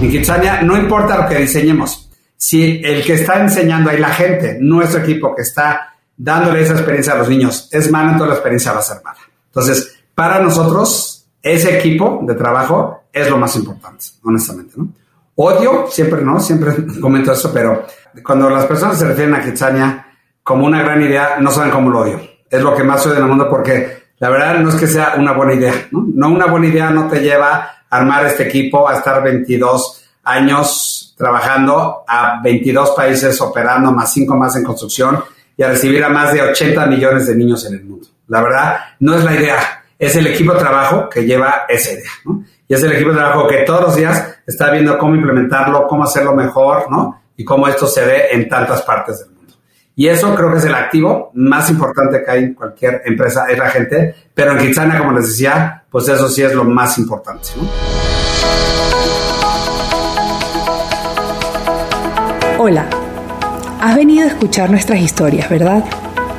En Kitsania no importa lo que diseñemos, si el que está enseñando ahí la gente, nuestro equipo que está dándole esa experiencia a los niños es malo, entonces la experiencia va a ser mala. Entonces, para nosotros, ese equipo de trabajo es lo más importante, honestamente, ¿no? Odio, siempre no, siempre comento eso, pero cuando las personas se refieren a Kitsania como una gran idea, no saben cómo lo odio. Es lo que más odio en el mundo porque la verdad no es que sea una buena idea, ¿no? No una buena idea no te lleva armar este equipo, a estar 22 años trabajando, a 22 países operando, más 5 más en construcción y a recibir a más de 80 millones de niños en el mundo. La verdad, no es la idea, es el equipo de trabajo que lleva esa idea, ¿no? Y es el equipo de trabajo que todos los días está viendo cómo implementarlo, cómo hacerlo mejor, ¿no? Y cómo esto se ve en tantas partes del mundo. Y eso creo que es el activo más importante que hay en cualquier empresa, es la gente. Pero en Kitsania, como les decía, pues eso sí es lo más importante. Hola, has venido a escuchar nuestras historias, ¿verdad?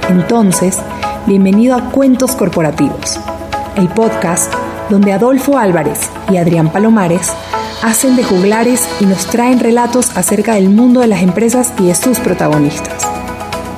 Entonces, bienvenido a Cuentos Corporativos, el podcast donde Adolfo Álvarez y Adrián Palomares hacen de juglares y nos traen relatos acerca del mundo de las empresas y de sus protagonistas.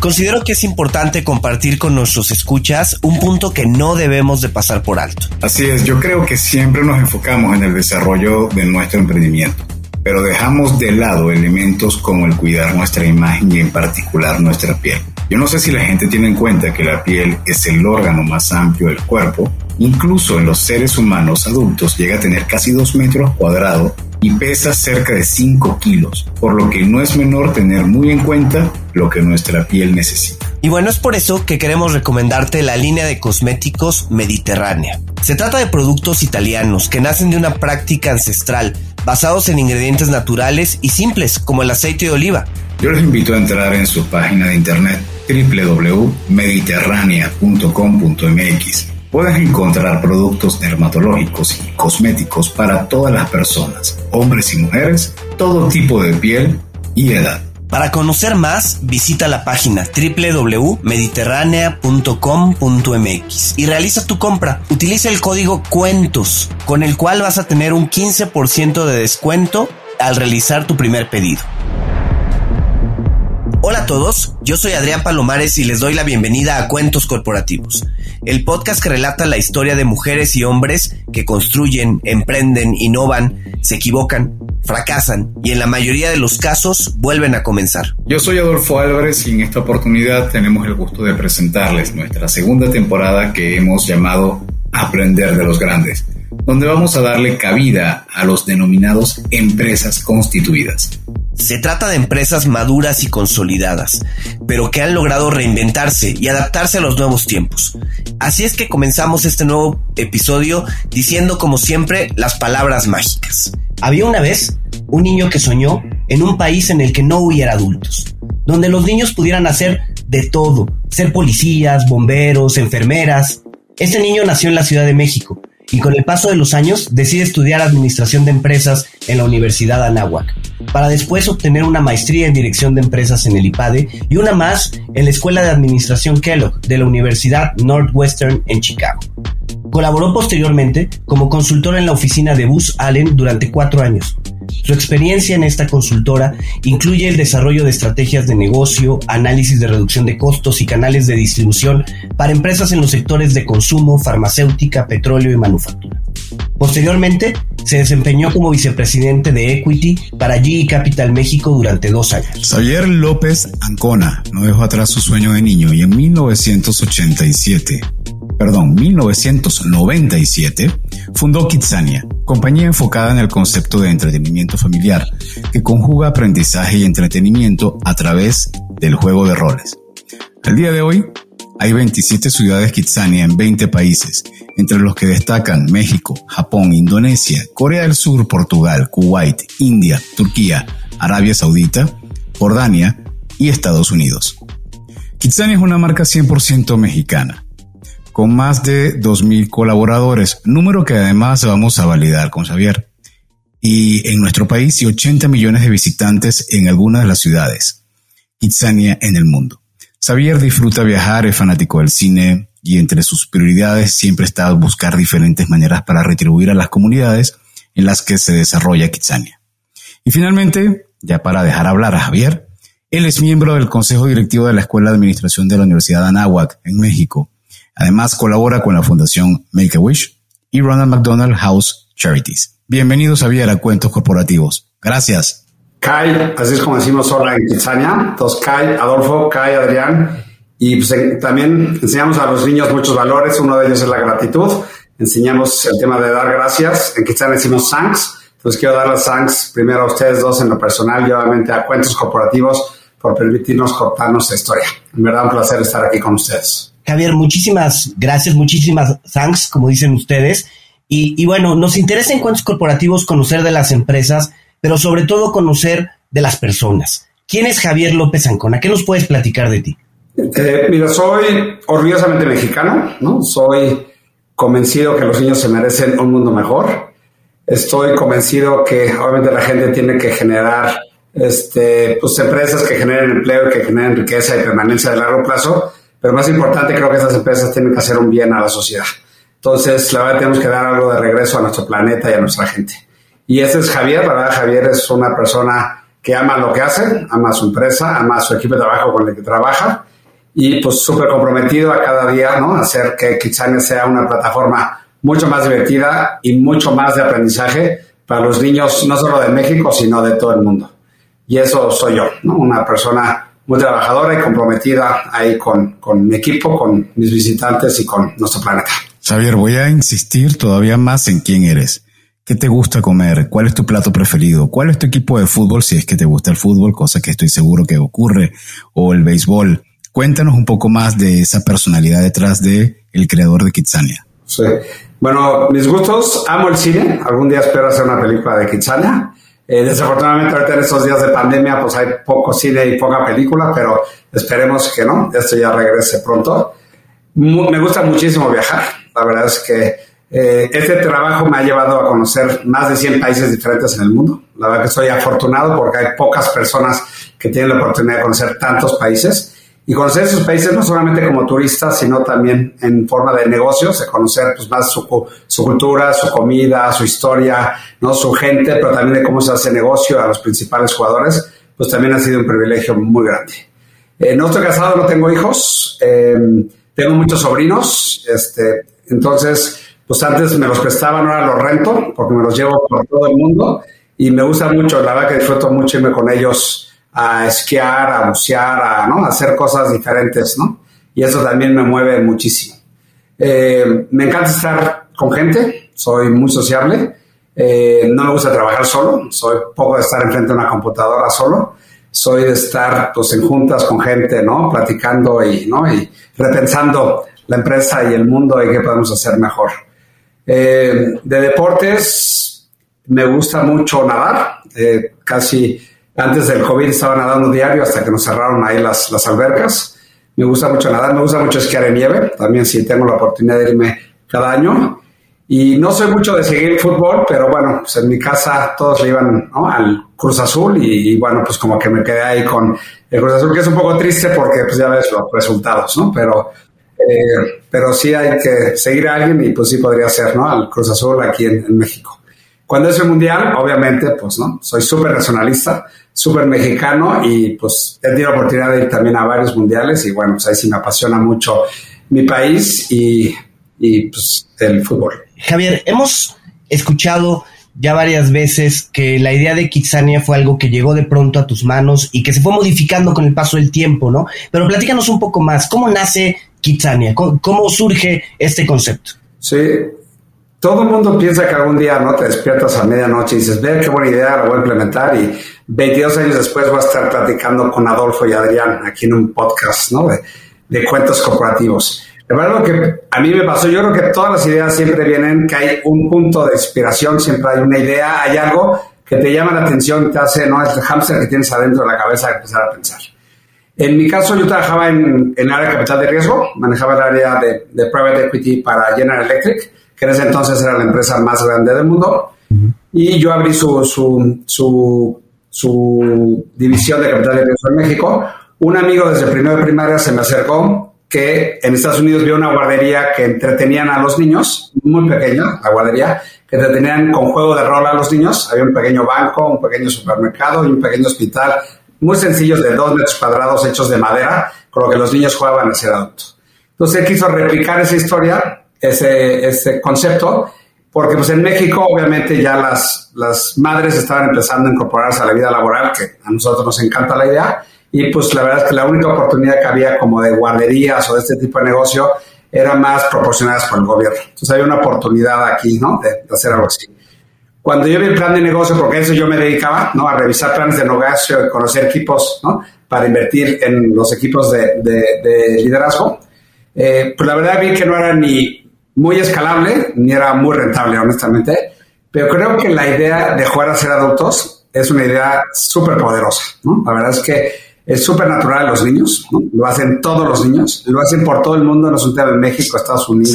Considero que es importante compartir con nuestros escuchas un punto que no debemos de pasar por alto. Así es, yo creo que siempre nos enfocamos en el desarrollo de nuestro emprendimiento, pero dejamos de lado elementos como el cuidar nuestra imagen y en particular nuestra piel. Yo no sé si la gente tiene en cuenta que la piel es el órgano más amplio del cuerpo, incluso en los seres humanos adultos llega a tener casi 2 metros cuadrados y pesa cerca de 5 kilos, por lo que no es menor tener muy en cuenta lo que nuestra piel necesita. Y bueno, es por eso que queremos recomendarte la línea de cosméticos mediterránea. Se trata de productos italianos que nacen de una práctica ancestral, basados en ingredientes naturales y simples como el aceite de oliva. Yo les invito a entrar en su página de internet www.mediterránea.com.mx puedes encontrar productos dermatológicos y cosméticos para todas las personas, hombres y mujeres, todo tipo de piel y edad. Para conocer más, visita la página www.mediterránea.com.mx y realiza tu compra. Utiliza el código CUENTOS, con el cual vas a tener un 15% de descuento al realizar tu primer pedido. Hola a todos, yo soy Adrián Palomares y les doy la bienvenida a Cuentos Corporativos, el podcast que relata la historia de mujeres y hombres que construyen, emprenden, innovan, se equivocan, fracasan y en la mayoría de los casos vuelven a comenzar. Yo soy Adolfo Álvarez y en esta oportunidad tenemos el gusto de presentarles nuestra segunda temporada que hemos llamado Aprender de los Grandes, donde vamos a darle cabida a los denominados empresas constituidas. Se trata de empresas maduras y consolidadas, pero que han logrado reinventarse y adaptarse a los nuevos tiempos. Así es que comenzamos este nuevo episodio diciendo como siempre las palabras mágicas. Había una vez un niño que soñó en un país en el que no hubiera adultos, donde los niños pudieran hacer de todo, ser policías, bomberos, enfermeras. Este niño nació en la Ciudad de México y con el paso de los años decide estudiar administración de empresas en la Universidad Anáhuac, para después obtener una maestría en dirección de empresas en el IPADE y una más en la Escuela de Administración Kellogg de la Universidad Northwestern en Chicago. Colaboró posteriormente como consultor en la oficina de Bus Allen durante cuatro años. Su experiencia en esta consultora incluye el desarrollo de estrategias de negocio, análisis de reducción de costos y canales de distribución para empresas en los sectores de consumo, farmacéutica, petróleo y manufactura. Posteriormente, se desempeñó como vicepresidente de Equity para GE Capital México durante dos años. Xavier López Ancona no dejó atrás su sueño de niño y en 1987 perdón, 1997, fundó Kitsania, compañía enfocada en el concepto de entretenimiento familiar, que conjuga aprendizaje y entretenimiento a través del juego de roles. Al día de hoy, hay 27 ciudades Kitsania en 20 países, entre los que destacan México, Japón, Indonesia, Corea del Sur, Portugal, Kuwait, India, Turquía, Arabia Saudita, Jordania y Estados Unidos. Kitsania es una marca 100% mexicana, con más de 2.000 colaboradores, número que además vamos a validar con Xavier. Y en nuestro país y 80 millones de visitantes en algunas de las ciudades. Kitsania en el mundo. Xavier disfruta viajar, es fanático del cine y entre sus prioridades siempre está buscar diferentes maneras para retribuir a las comunidades en las que se desarrolla Kitsania. Y finalmente, ya para dejar hablar a Javier, él es miembro del Consejo Directivo de la Escuela de Administración de la Universidad de Anáhuac, en México. Además, colabora con la Fundación Make-A-Wish y Ronald McDonald House Charities. Bienvenidos, a Cuentos Corporativos. Gracias. Kai, así es como decimos ahora en Kitsania. Entonces, Kai, Adolfo, Kai, Adrián. Y pues, también enseñamos a los niños muchos valores. Uno de ellos es la gratitud. Enseñamos el tema de dar gracias. En Kitsania decimos thanks. Entonces, quiero dar las thanks primero a ustedes dos en lo personal y obviamente a Cuentos Corporativos por permitirnos contarnos la historia. En verdad, un placer estar aquí con ustedes. Javier, muchísimas gracias, muchísimas thanks, como dicen ustedes. Y, bueno, nos interesa en cuentos corporativos conocer de las empresas, pero sobre todo conocer de las personas. ¿Quién es Javier López Ancona? ¿Qué nos puedes platicar de ti? Eh, mira, soy orgullosamente mexicano, ¿no? Soy convencido que los niños se merecen un mundo mejor. Estoy convencido que obviamente la gente tiene que generar este, pues, empresas que generen empleo que generen riqueza y permanencia de largo plazo, pero más importante creo que esas empresas tienen que hacer un bien a la sociedad. Entonces, la verdad, tenemos que dar algo de regreso a nuestro planeta y a nuestra gente. Y ese es Javier, la verdad, Javier es una persona que ama lo que hace, ama su empresa, ama su equipo de trabajo con el que trabaja y pues súper comprometido a cada día, ¿no? Hacer que Kitsania sea una plataforma mucho más divertida y mucho más de aprendizaje para los niños, no solo de México, sino de todo el mundo. Y eso soy yo, ¿no? Una persona muy trabajadora y comprometida ahí con, con mi equipo, con mis visitantes y con nuestro planeta. Xavier, voy a insistir todavía más en quién eres. ¿Qué te gusta comer? ¿Cuál es tu plato preferido? ¿Cuál es tu equipo de fútbol si es que te gusta el fútbol, cosa que estoy seguro que ocurre, o el béisbol? Cuéntanos un poco más de esa personalidad detrás de el creador de Kitsania. Sí. Bueno, mis gustos, amo el cine. Algún día espero hacer una película de Kitsania. Eh, desafortunadamente ahorita en estos días de pandemia pues hay poco cine y poca película, pero esperemos que no, esto ya regrese pronto. me gusta muchísimo viajar. La verdad es que eh, este trabajo me ha llevado a conocer más de 100 países diferentes en el mundo. La verdad que soy afortunado porque hay pocas personas que tienen la oportunidad de conocer tantos países y conocer esos países no solamente como turista, sino también en forma de negocios, de conocer pues, más su, cultura, su comida, su historia, no su gente, pero también de cómo se hace negocio a los principales jugadores, pues también ha sido un privilegio muy grande. Eh, no estoy casado, no tengo hijos, eh, tengo muchos sobrinos, este, entonces, pues antes me los prestaban, ahora los rento, porque me los llevo por todo el mundo y me gusta mucho, la verdad que disfruto mucho irme con ellos a esquiar, a bucear, a ¿no? hacer cosas diferentes, ¿no? Y eso también me mueve muchísimo. Eh, me encanta estar con gente, soy muy sociable, eh, no me gusta trabajar solo, soy poco de estar enfrente de una computadora solo, soy de estar pues en juntas con gente, ¿no? Platicando y, ¿no? y repensando la empresa y el mundo y qué podemos hacer mejor. Eh, de deportes, me gusta mucho nadar, casi antes del COVID estaba nadando diario hasta que nos cerraron ahí las, las albercas. Me gusta mucho nadar, me gusta mucho esquiar en nieve, también si tengo la oportunidad de irme cada año. Y no soy mucho de seguir fútbol, pero bueno, pues en mi casa todos le iban al Cruz Azul y, bueno, pues como que me quedé ahí con el Cruz Azul, que es un poco triste porque pues ya ves los resultados, ¿no? Pero, eh, pero sí hay que seguir a alguien y pues sí podría ser, ¿no? Al Cruz Azul aquí en México. Cuando es el mundial, obviamente, pues no, soy súper nacionalista, súper mexicano y pues he tenido la oportunidad de ir también a varios mundiales y bueno, pues ahí sí me apasiona mucho mi país y, y pues el fútbol. Javier, hemos escuchado ya varias veces que la idea de Kitsania fue algo que llegó de pronto a tus manos y que se fue modificando con el paso del tiempo, ¿no? Pero platícanos un poco más, ¿cómo nace Kitsania? cómo surge este concepto? Sí, todo el mundo piensa que algún día no te despiertas a medianoche y dices, ve qué buena idea, lo voy a implementar y 22 años después voy a estar platicando con Adolfo y Adrián aquí en un podcast ¿no? de, cuentos corporativos. La verdad lo que a mí me pasó, yo creo que todas las ideas siempre vienen, que hay un punto de inspiración, siempre hay una idea, hay algo que te llama la atención, te hace, ¿no? Es el hámster que tienes adentro de la cabeza empezar a pensar. En mi caso, yo trabajaba en, el área capital de riesgo, manejaba el área de, private equity para General Electric, que en ese entonces era la empresa más grande del mundo. Y yo abrí su, su, su, su, división de capital de riesgo en México. Un amigo desde primero de primaria se me acercó que en Estados Unidos vio una guardería que entretenían a los niños, muy pequeña, la guardería, que entretenían con juego de rol a los niños. Había un pequeño banco, un pequeño supermercado y un pequeño hospital muy sencillos de dos metros cuadrados hechos de madera, con lo que los niños jugaban a ser adultos. Entonces él quiso replicar esa historia, ese, ese concepto, porque pues en México obviamente ya las, las madres estaban empezando a incorporarse a la vida laboral, que a nosotros nos encanta la idea, y pues la verdad es que la única oportunidad que había como de guarderías o de este tipo de negocio era más proporcionadas por el gobierno. Entonces hay una oportunidad aquí, ¿no? De, de hacer algo así. Cuando yo vi el plan de negocio, porque a eso yo me dedicaba, ¿no? A revisar planes de negocio, conocer equipos, ¿no? Para invertir en los equipos de, liderazgo. Eh, pues la verdad vi que no era ni muy escalable, ni era muy rentable, honestamente. Pero creo que la idea de jugar a ser adultos es una idea súper poderosa, ¿no? La verdad es que es súper natural los niños, ¿no? lo hacen todos los niños, lo hacen por todo el mundo, no es un tema en México, Estados Unidos,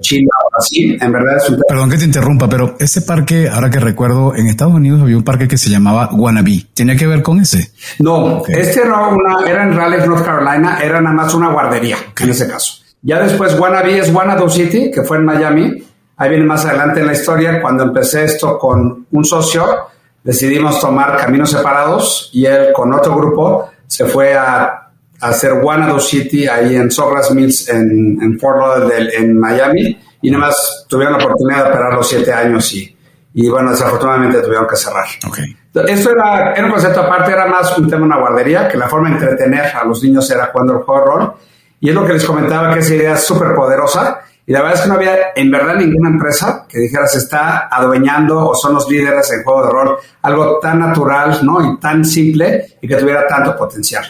China, Brasil, en verdad es un tema. Perdón que te interrumpa, pero ese parque, ahora que recuerdo, en Estados Unidos había un parque que se llamaba Wannabe, ¿tenía que ver con ese? No, este era, una, era en Raleigh, North Carolina, era nada más una guardería, en ese caso. Ya después Wannabe es Wanadu City, que fue en Miami, ahí viene más adelante en la historia, cuando empecé esto con un socio, decidimos tomar caminos separados y él con otro grupo se fue a, hacer Wanado City ahí en Sogras Mills en, Fort Lauderdale en Miami y nada más tuvieron la oportunidad de operar los siete años y, y bueno, desafortunadamente tuvieron que cerrar. Okay. Esto era, era, un concepto aparte, era más un tema de una guardería, que la forma de entretener a los niños era jugando el rol. Y es lo que les comentaba, que esa idea es súper poderosa. Y la verdad es que no había en verdad ninguna empresa que dijera se está adueñando o son los líderes en juego de rol, algo tan natural ¿no? y tan simple y que tuviera tanto potencial.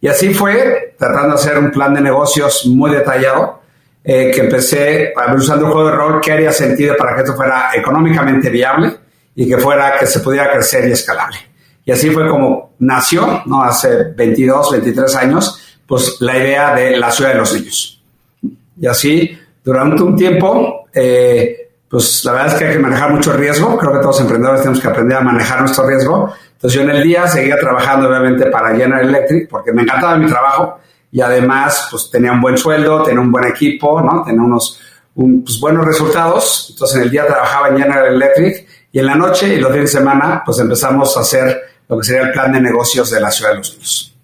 Y así fue, tratando de hacer un plan de negocios muy detallado, eh, que empecé usando el juego de rol, qué haría sentido para que esto fuera económicamente viable y que fuera, que se pudiera crecer y escalable. Y así fue como nació, ¿no? Hace 22, 23 años, pues la idea de la ciudad de los niños. Y así durante un tiempo, eh, pues la verdad es que hay que manejar mucho riesgo. Creo que todos los emprendedores tenemos que aprender a manejar nuestro riesgo. Entonces yo en el día seguía trabajando obviamente para General Electric porque me encantaba mi trabajo y además pues tenía un buen sueldo, tenía un buen equipo, ¿no? Tenía unos pues, buenos resultados. Entonces en el día trabajaba en General Electric y en la noche y los días de semana pues empezamos a hacer lo que sería el plan de negocios de la ciudad de los niños.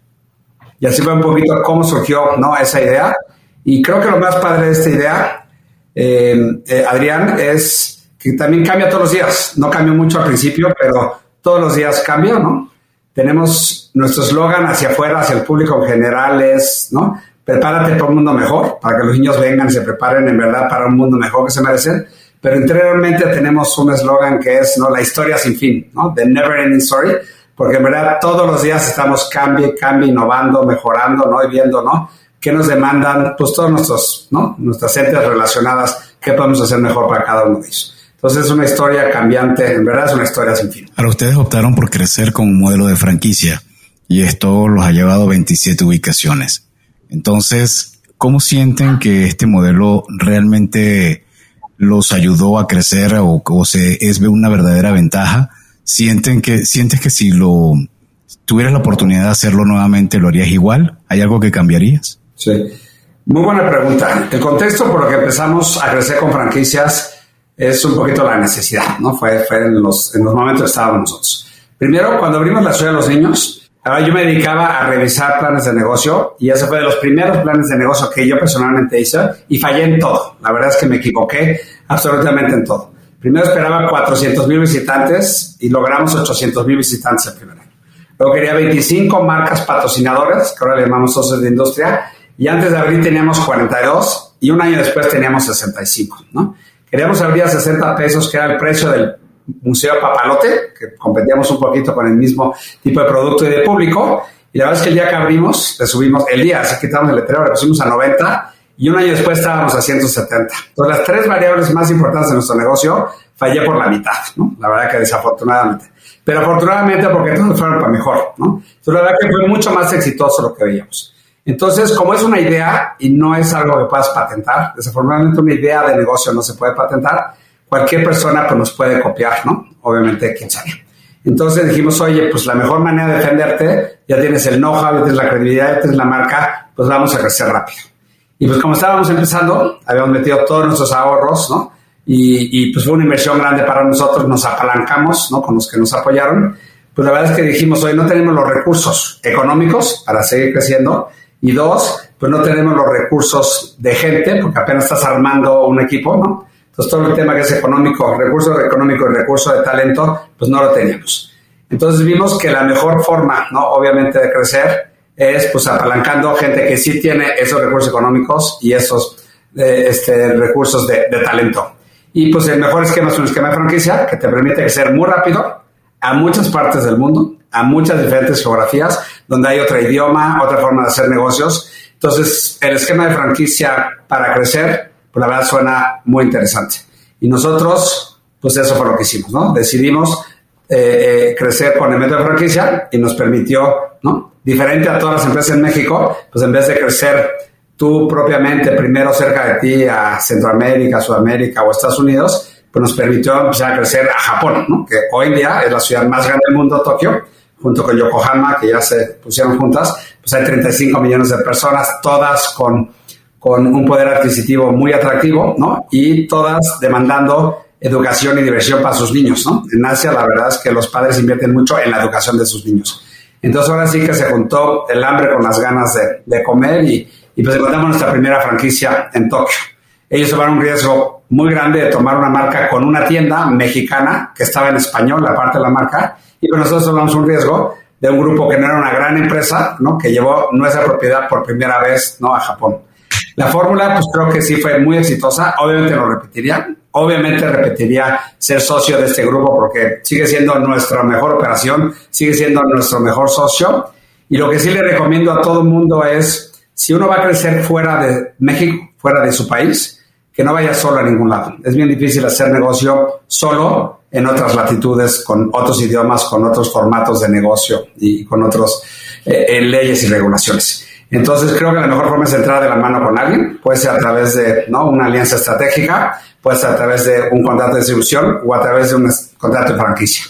Y así fue un poquito cómo surgió ¿no? esa idea. Y creo que lo más padre de esta idea, eh, eh, Adrián, es que también cambia todos los días. No cambia mucho al principio, pero todos los días cambia, ¿no? Tenemos nuestro eslogan hacia afuera, hacia el público en general es, ¿no? Prepárate para un mundo mejor, para que los niños vengan y se preparen en verdad para un mundo mejor que se merecen. Pero interiormente tenemos un eslogan que es, ¿no? La historia sin fin, ¿no? The never ending story, porque en verdad todos los días estamos cambie, cambie, innovando, mejorando, ¿no? Y viendo, ¿no? qué nos demandan, pues todos nuestros, ¿no? Nuestras entes relacionadas, qué podemos hacer mejor para cada uno de ellos. Entonces es una historia cambiante, en verdad es una historia sin fin. Ahora ustedes optaron por crecer con un modelo de franquicia y esto los ha llevado a 27 ubicaciones. Entonces, ¿cómo sienten que este modelo realmente los ayudó a crecer o, o se es una verdadera ventaja? ¿Sienten que, sientes que si lo tuvieras la oportunidad de hacerlo nuevamente, lo harías igual? ¿Hay algo que cambiarías? Sí. Muy buena pregunta. El contexto por lo que empezamos a crecer con franquicias es un poquito la necesidad, ¿no? Fue, fue en, los, en los momentos que estábamos nosotros. Primero, cuando abrimos la ciudad de los niños, yo me dedicaba a revisar planes de negocio y ese fue de los primeros planes de negocio que yo personalmente hice y fallé en todo. La verdad es que me equivoqué absolutamente en todo. Primero esperaba 400 mil visitantes y logramos 800 mil visitantes el primer año. Luego quería 25 marcas patrocinadoras, que ahora le llamamos socios de industria, y antes de abrir teníamos 42 y un año después teníamos 65, ¿no? Queríamos abrir a 60 pesos, que era el precio del Museo Papalote, que competíamos un poquito con el mismo tipo de producto y de público. Y la verdad es que el día que abrimos, le subimos, el día, así quitamos el letrero, le pusimos a 90 y un año después estábamos a 170. Entonces, las tres variables más importantes de nuestro negocio fallé por la mitad, ¿no? La verdad que desafortunadamente. Pero afortunadamente, porque todos fueron para mejor, ¿no? Entonces, la verdad que fue mucho más exitoso lo que veíamos. Entonces, como es una idea y no es algo que puedas patentar, desafortunadamente una idea de negocio no se puede patentar, cualquier persona pues, nos puede copiar, ¿no? Obviamente, quién sabe. Entonces dijimos, oye, pues la mejor manera de defenderte, ya tienes el know-how, ya tienes la credibilidad, ya tienes la marca, pues vamos a crecer rápido. Y pues como estábamos empezando, habíamos metido todos nuestros ahorros, ¿no? Y, pues fue una inversión grande para nosotros, nos apalancamos, ¿no? Con los que nos apoyaron. Pues la verdad es que dijimos, hoy no tenemos los recursos económicos para seguir creciendo. Y dos, pues no tenemos los recursos de gente, porque apenas estás armando un equipo, ¿no? Entonces todo el tema que es económico, recursos económicos y recursos de talento, pues no lo teníamos. Entonces vimos que la mejor forma, ¿no? Obviamente de crecer es pues apalancando gente que sí tiene esos recursos económicos y esos eh, este, recursos de, talento. Y pues el mejor esquema es un esquema de franquicia que te permite crecer muy rápido a muchas partes del mundo, a muchas diferentes geografías, donde hay otro idioma, otra forma de hacer negocios. Entonces el esquema de franquicia para crecer pues la verdad suena muy interesante. Y nosotros, pues eso fue lo que hicimos, ¿no? Decidimos eh, crecer con el método de franquicia y nos permitió, ¿no? Diferente a todas las empresas en México, pues en vez de crecer tú propiamente primero cerca de ti a Centroamérica, Sudamérica o Estados Unidos, pues nos permitió empezar a crecer a Japón, ¿no? que hoy en día es la ciudad más grande del mundo, Tokio, junto con Yokohama, que ya se pusieron juntas, pues hay 35 millones de personas, todas con con un poder adquisitivo muy atractivo, ¿no? Y todas demandando educación y diversión para sus niños, ¿no? En Asia la verdad es que los padres invierten mucho en la educación de sus niños. Entonces ahora sí que se juntó el hambre con las ganas de, de comer y, pues encontramos nuestra primera franquicia en Tokio. Ellos tomaron un riesgo muy grande de tomar una marca con una tienda mexicana que estaba en español, la parte de la marca, y pues nosotros tomamos un riesgo de un grupo que no era una gran empresa, ¿no? Que llevó nuestra propiedad por primera vez, ¿no? A Japón. La fórmula, pues creo que sí fue muy exitosa. Obviamente lo repetiría. Obviamente repetiría ser socio de este grupo porque sigue siendo nuestra mejor operación, sigue siendo nuestro mejor socio. Y lo que sí le recomiendo a todo el mundo es, si uno va a crecer fuera de México, fuera de su país, que no vaya solo a ningún lado. Es bien difícil hacer negocio solo en otras latitudes, con otros idiomas, con otros formatos de negocio y con otras eh, leyes y regulaciones. Entonces creo que la mejor forma es entrar de la mano con alguien, puede ser a través de ¿no? una alianza estratégica, puede ser a través de un contrato de distribución o a través de un contrato de franquicia.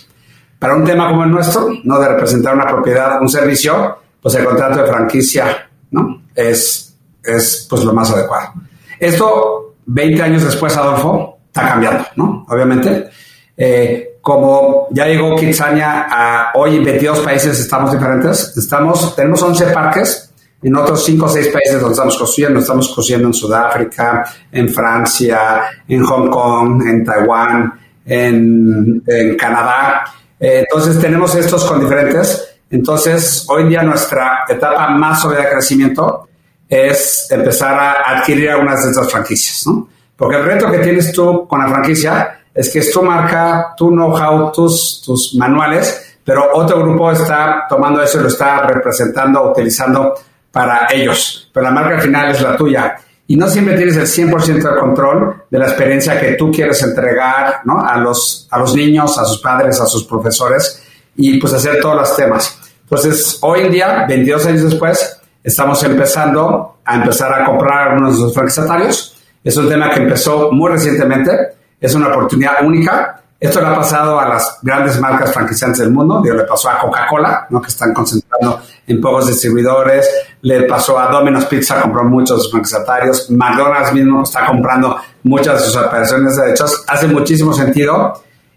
Para un tema como el nuestro, no de representar una propiedad, un servicio, pues el contrato de franquicia ¿no? es, es pues lo más adecuado. Esto, 20 años después, Adolfo, está cambiando, ¿no? Obviamente. Eh, como ya llegó Kitsania a hoy en 22 países estamos diferentes, estamos, tenemos 11 parques en otros cinco o seis países donde estamos construyendo. Estamos construyendo en Sudáfrica, en Francia, en Hong Kong, en Taiwán, en, en Canadá. Eh, entonces tenemos estos con diferentes. Entonces, hoy día nuestra etapa más sólida de crecimiento es empezar a adquirir algunas de estas franquicias, ¿no? Porque el reto que tienes tú con la franquicia es que es tu marca, tu know-how, tus, tus manuales, pero otro grupo está tomando eso y lo está representando, utilizando para ellos, pero la marca final es la tuya. Y no siempre tienes el 100% de control de la experiencia que tú quieres entregar ¿no? a, los, a los niños, a sus padres, a sus profesores y pues hacer todos los temas. Entonces, hoy en día, 22 años después, estamos empezando a empezar a comprar algunos de los franquiciatarios. Es un tema que empezó muy recientemente, es una oportunidad única esto le ha pasado a las grandes marcas franquiciantes del mundo, digo, le pasó a Coca-Cola, ¿no? que están concentrando en pocos distribuidores, le pasó a Domino's Pizza, compró muchos franquiciatarios, McDonald's mismo está comprando muchas de sus operaciones de derechos, hace muchísimo sentido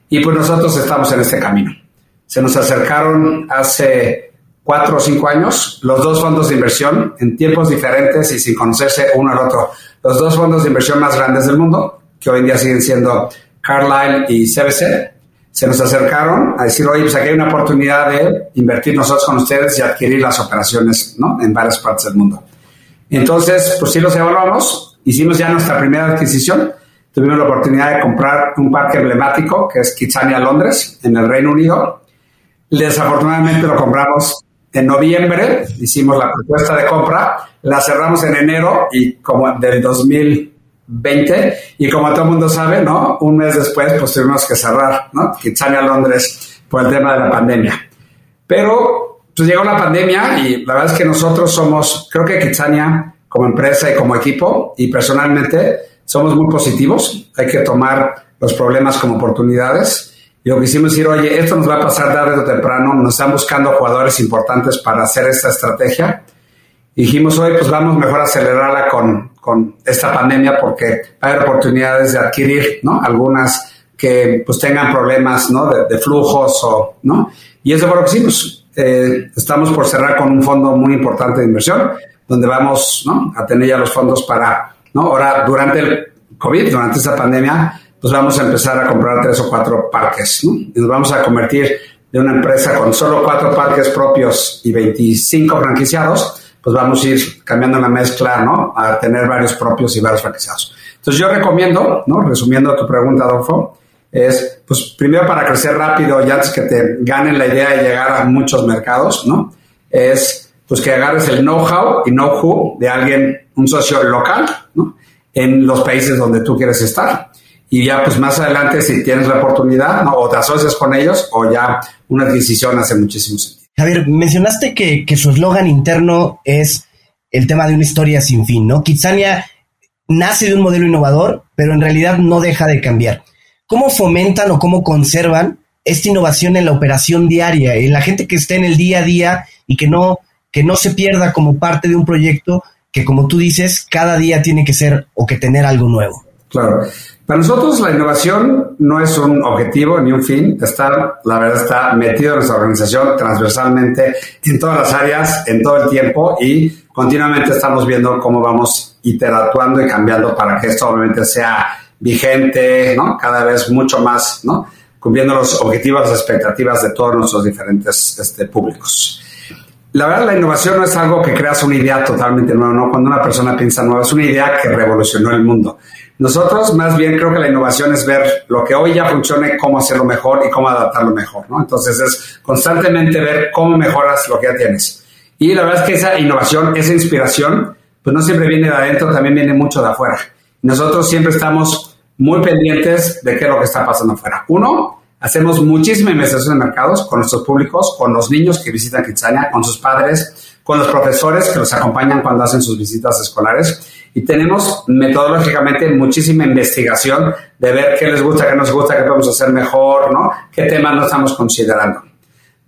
y pues nosotros estamos en este camino. Se nos acercaron hace cuatro o cinco años los dos fondos de inversión en tiempos diferentes y sin conocerse uno al otro. Los dos fondos de inversión más grandes del mundo, que hoy en día siguen siendo Carlyle y CBC, se nos acercaron a decir, oye, pues aquí hay una oportunidad de invertir nosotros con ustedes y adquirir las operaciones ¿no? en varias partes del mundo. Entonces, pues sí los evaluamos, hicimos ya nuestra primera adquisición, tuvimos la oportunidad de comprar un parque emblemático que es Kitsania Londres, en el Reino Unido. Desafortunadamente lo compramos en noviembre, hicimos la propuesta de compra, la cerramos en enero y como del 2000 20 y como todo el mundo sabe, ¿no? Un mes después pues tuvimos que cerrar, ¿no? Kitsania Londres por el tema de la pandemia. Pero pues llegó la pandemia y la verdad es que nosotros somos, creo que Kitsania como empresa y como equipo y personalmente somos muy positivos. Hay que tomar los problemas como oportunidades. Y lo que hicimos decir, oye, esto nos va a pasar tarde o temprano, nos están buscando jugadores importantes para hacer esta estrategia. Y dijimos, oye, pues vamos mejor a acelerarla con, con esta pandemia porque haber oportunidades de adquirir, ¿no? Algunas que pues tengan problemas, ¿no? De, flujos o, ¿no? Y eso lo que sí, pues eh, estamos por cerrar con un fondo muy importante de inversión, donde vamos, ¿no? A tener ya los fondos para, ¿no? Ahora, durante el COVID, durante esta pandemia, pues vamos a empezar a comprar tres o cuatro parques. Y nos vamos a convertir de una empresa con solo cuatro parques propios y 25 franquiciados, pues vamos a ir cambiando la mezcla, ¿no? A tener varios propios y varios franquiciados. Entonces yo recomiendo, ¿no? Resumiendo tu pregunta, Adolfo, es, pues primero para crecer rápido y antes que te ganen la idea de llegar a muchos mercados, ¿no? Es, pues que agarres el know-how y know-who de alguien, un socio local, ¿no? En los países donde tú quieres estar. Y ya, pues más adelante, si tienes la oportunidad, ¿no? O te asocias con ellos o ya una adquisición hace muchísimo sentido. Javier, mencionaste que, que su eslogan interno es el tema de una historia sin fin, ¿no? Kitsania nace de un modelo innovador, pero en realidad no deja de cambiar. ¿Cómo fomentan o cómo conservan esta innovación en la operación diaria, en la gente que esté en el día a día y que no, que no se pierda como parte de un proyecto que, como tú dices, cada día tiene que ser o que tener algo nuevo? Claro. Para nosotros la innovación no es un objetivo ni un fin, está, la verdad está metido en nuestra organización transversalmente en todas las áreas, en todo el tiempo y continuamente estamos viendo cómo vamos interactuando y cambiando para que esto obviamente sea vigente, ¿no? Cada vez mucho más, ¿no? Cumpliendo los objetivos, las expectativas de todos nuestros diferentes este, públicos. La verdad, la innovación no es algo que creas una idea totalmente nueva, ¿no? Cuando una persona piensa nueva, es una idea que revolucionó el mundo. Nosotros más bien creo que la innovación es ver lo que hoy ya funcione, cómo hacerlo mejor y cómo adaptarlo mejor, ¿no? Entonces es constantemente ver cómo mejoras lo que ya tienes. Y la verdad es que esa innovación, esa inspiración, pues no siempre viene de adentro, también viene mucho de afuera. Nosotros siempre estamos muy pendientes de qué es lo que está pasando afuera. Uno, hacemos muchísima investigación en mercados con nuestros públicos, con los niños que visitan Kitsania, con sus padres, con los profesores que los acompañan cuando hacen sus visitas escolares y tenemos metodológicamente muchísima investigación de ver qué les gusta, qué nos gusta, qué podemos hacer mejor, ¿no? Qué temas no estamos considerando.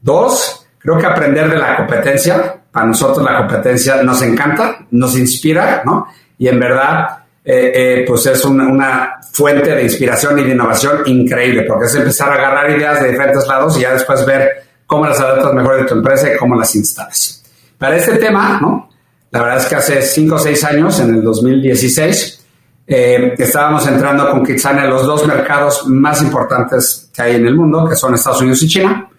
Dos, creo que aprender de la competencia. Para nosotros la competencia nos encanta, nos inspira, ¿no? Y en verdad, eh, eh, pues es una, una, fuente de inspiración y de innovación increíble, porque es empezar a agarrar ideas de diferentes lados y ya después ver cómo las adaptas mejor de tu empresa y cómo las instalas. Para este tema, ¿no? La verdad es que hace 5 o 6 años, en el 2016, eh, estábamos entrando con Kitsania en los dos mercados más importantes que hay en el mundo, que son Estados Unidos y China.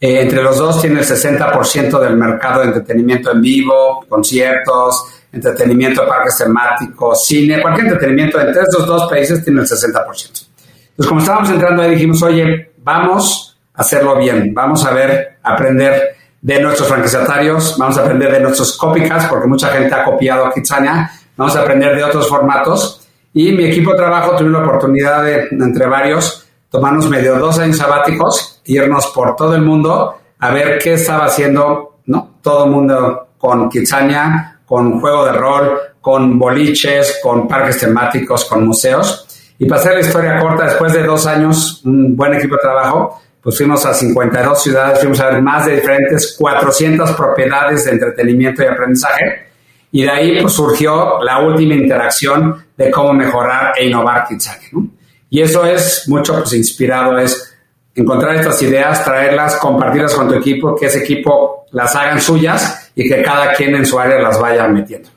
Eh, entre los dos tiene el 60% del mercado de entretenimiento en vivo, conciertos, entretenimiento, parques temáticos, cine, cualquier entretenimiento entre esos dos países tiene el 60%. Entonces, como estábamos entrando ahí, dijimos, oye, vamos a hacerlo bien, vamos a ver, aprender de nuestros franquiciatarios, vamos a aprender de nuestros copycats, porque mucha gente ha copiado a Kitsania, vamos a aprender de otros formatos. Y mi equipo de trabajo tuve la oportunidad de, entre varios, tomarnos medio dos años sabáticos, irnos por todo el mundo a ver qué estaba haciendo ¿no? todo el mundo con Kitsania, con juego de rol, con boliches, con parques temáticos, con museos. Y para la historia corta, después de dos años, un buen equipo de trabajo, pues fuimos a 52 ciudades, fuimos a ver más de diferentes 400 propiedades de entretenimiento y aprendizaje. Y de ahí pues, surgió la última interacción de cómo mejorar e innovar Kitsania. ¿no? Y eso es mucho pues, inspirado, es encontrar estas ideas, traerlas, compartirlas con tu equipo, que ese equipo las hagan suyas y que cada quien en su área las vaya metiendo.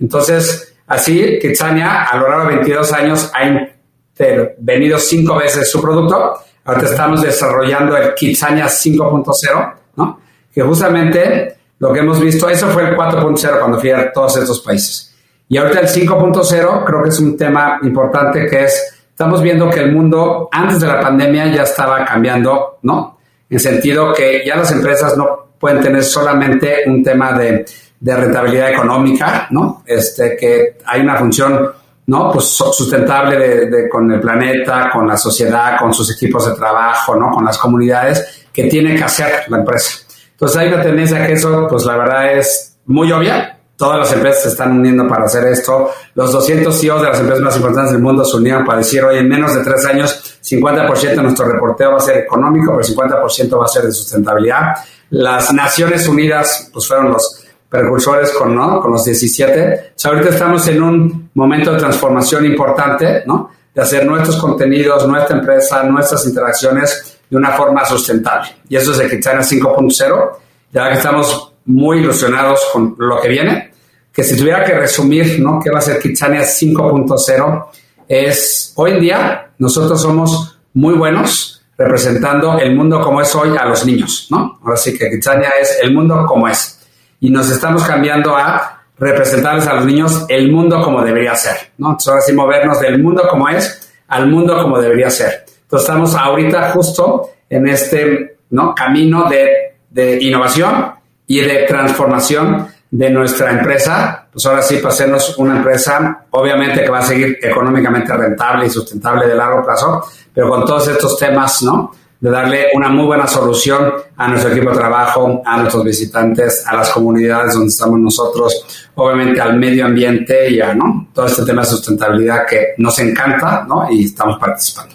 Entonces, así, Kitsania a lo largo de 22 años ha intervenido cinco veces su producto Ahorita estamos desarrollando el Kitsania 5.0, ¿no? Que justamente lo que hemos visto, eso fue el 4.0 cuando fui a todos estos países. Y ahorita el 5.0 creo que es un tema importante que es, estamos viendo que el mundo antes de la pandemia ya estaba cambiando, ¿no? En sentido que ya las empresas no pueden tener solamente un tema de, de rentabilidad económica, ¿no? Este, que hay una función ¿no? Pues sustentable de, con el planeta, con la sociedad, con sus equipos de trabajo, ¿no? Con las comunidades que tiene que hacer la empresa. Entonces hay una tendencia que eso, pues la verdad es muy obvia. Todas las empresas se están uniendo para hacer esto. Los 200 CEOs de las empresas más importantes del mundo se unieron para decir, hoy en menos de tres años, 50% de nuestro reporteo va a ser económico, pero 50% va a ser de sustentabilidad. Las Naciones Unidas, pues fueron los precursores con, ¿no? con los 17. ahorita estamos en un momento de transformación importante, ¿no? De hacer nuestros contenidos, nuestra empresa, nuestras interacciones de una forma sustentable. Y eso es el China 5.0. Ya que estamos muy ilusionados con lo que viene, que si tuviera que resumir, ¿no? ¿Qué va a ser Kitsania 5.0? Es, hoy en día, nosotros somos muy buenos representando el mundo como es hoy a los niños, ¿no? Ahora sí que Kitsania es el mundo como es y nos estamos cambiando a representarles a los niños el mundo como debería ser, ¿no? Entonces ahora sí movernos del mundo como es al mundo como debería ser. Entonces estamos ahorita justo en este ¿no? camino de, de innovación y de transformación de nuestra empresa, pues ahora sí pasemos una empresa, obviamente que va a seguir económicamente rentable y sustentable de largo plazo, pero con todos estos temas, ¿no? De darle una muy buena solución a nuestro equipo de trabajo, a nuestros visitantes, a las comunidades donde estamos nosotros, obviamente al medio ambiente y a ¿no? todo este tema de sustentabilidad que nos encanta ¿no? y estamos participando.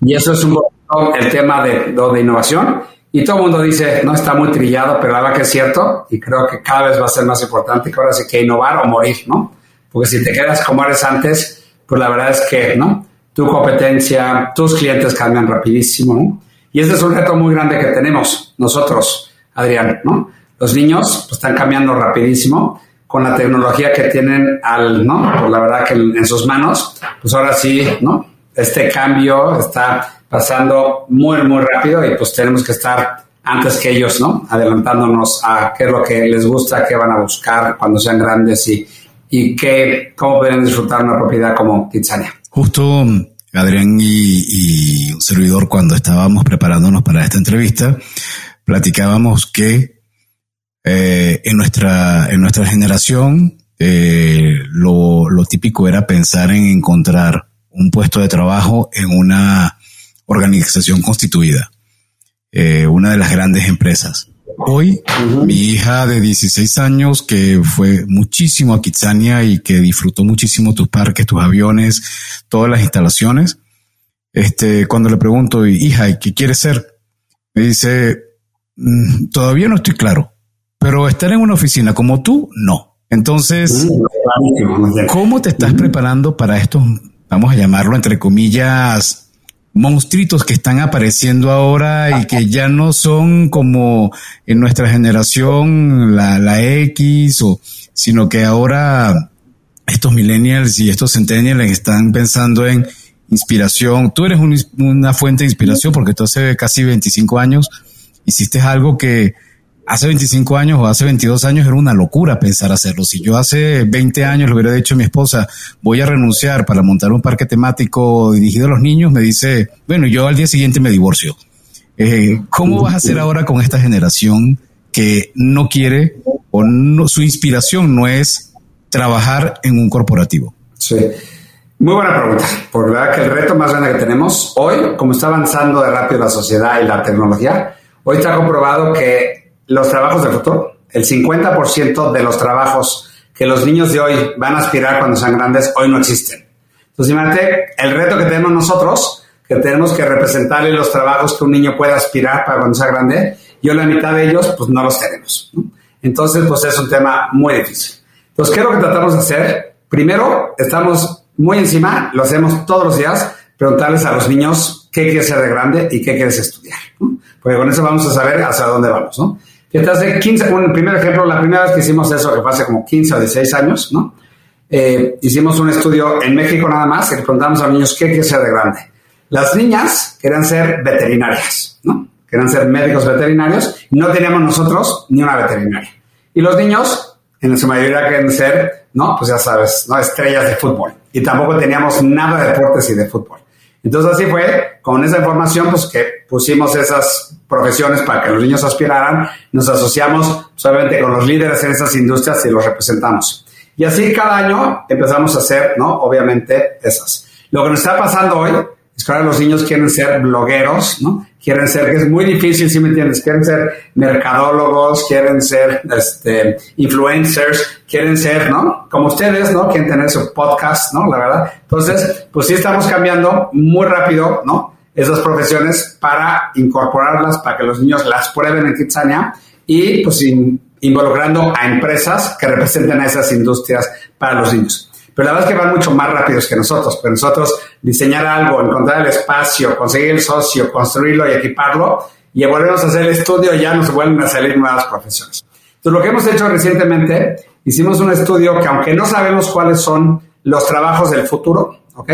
Y eso es un poco el tema de, de innovación. Y todo el mundo dice, no está muy trillado, pero la verdad que es cierto y creo que cada vez va a ser más importante que ahora sí que innovar o morir, ¿no? Porque si te quedas como eres antes, pues la verdad es que, ¿no? Tu competencia, tus clientes cambian rapidísimo. Y ese es un reto muy grande que tenemos nosotros, Adrián, ¿no? Los niños pues, están cambiando rapidísimo con la tecnología que tienen al, ¿no? Pues, la verdad que en, sus manos, pues ahora sí, ¿no? Este cambio está pasando muy, muy rápido y pues tenemos que estar antes que ellos, ¿no? Adelantándonos a qué es lo que les gusta, qué van a buscar cuando sean grandes y, y qué, cómo pueden disfrutar una propiedad como Kitsania. Justo Adrián y, un servidor, cuando estábamos preparándonos para esta entrevista, platicábamos que eh, en, nuestra, en nuestra generación eh, lo, típico era pensar en encontrar un puesto de trabajo en una organización constituida, eh, una de las grandes empresas. Hoy, mi hija de 16 años, que fue muchísimo a Kitsania y que disfrutó muchísimo tus parques, tus aviones, todas las instalaciones, este, cuando le pregunto, hija, ¿y qué quieres ser? Me dice, mm, todavía no estoy claro, pero estar en una oficina como tú, no. Entonces, ¿cómo te estás preparando para estos, vamos a llamarlo entre comillas, monstruitos que están apareciendo ahora y que ya no son como en nuestra generación la, la X o, sino que ahora estos millennials y estos centennials están pensando en inspiración. Tú eres una fuente de inspiración porque tú hace casi 25 años hiciste algo que hace 25 años o hace 22 años era una locura pensar hacerlo. Si yo hace 20 años le hubiera dicho a mi esposa, voy a renunciar para montar un parque temático dirigido a los niños, me dice, bueno, yo al día siguiente me divorcio. Eh, ¿Cómo vas a hacer ahora con esta generación que no quiere o no, su inspiración no es trabajar en un corporativo? Sí. Muy buena pregunta, porque verdad que el reto más grande que tenemos hoy, como está avanzando de rápido la sociedad y la tecnología, hoy está comprobado que los trabajos del futuro. El 50% de los trabajos que los niños de hoy van a aspirar cuando sean grandes, hoy no existen. Entonces, imagínate el reto que tenemos nosotros, que tenemos que representarle los trabajos que un niño puede aspirar para cuando sea grande, y hoy la mitad de ellos, pues no los tenemos. Entonces, pues es un tema muy difícil. Entonces, ¿qué es lo que tratamos de hacer? Primero, estamos muy encima, lo hacemos todos los días, preguntarles a los niños qué quieres ser de grande y qué quieres estudiar. Porque con eso vamos a saber hacia dónde vamos, ¿no? Hace 15, un primer ejemplo, la primera vez que hicimos eso, que fue hace como 15 o 16 años, ¿no? Eh, hicimos un estudio en México nada más, y le preguntamos a los niños qué quiere ser de grande. Las niñas querían ser veterinarias, ¿no? Querían ser médicos veterinarios, y no teníamos nosotros ni una veterinaria. Y los niños, en su mayoría, querían ser, ¿no? Pues ya sabes, ¿no? Estrellas de fútbol. Y tampoco teníamos nada de deportes y de fútbol. Entonces así fue, con esa información, pues que pusimos esas profesiones para que los niños aspiraran, nos asociamos solamente con los líderes en esas industrias y los representamos. Y así cada año empezamos a hacer, ¿no? Obviamente esas. Lo que nos está pasando hoy es que ahora los niños quieren ser blogueros, ¿no? Quieren ser, que es muy difícil, si me entiendes, quieren ser mercadólogos, quieren ser este, influencers, quieren ser, ¿no? Como ustedes, ¿no? Quieren tener su podcast, ¿no? La verdad. Entonces, pues sí estamos cambiando muy rápido, ¿no? Esas profesiones para incorporarlas, para que los niños las prueben en Kitsania y pues involucrando a empresas que representen a esas industrias para los niños. Pero la verdad es que van mucho más rápidos que nosotros. Pero nosotros diseñar algo, encontrar el espacio, conseguir el socio, construirlo y equiparlo, y volvemos a hacer el estudio, ya nos vuelven a salir nuevas profesiones. Entonces, lo que hemos hecho recientemente, hicimos un estudio que aunque no sabemos cuáles son los trabajos del futuro, ¿ok?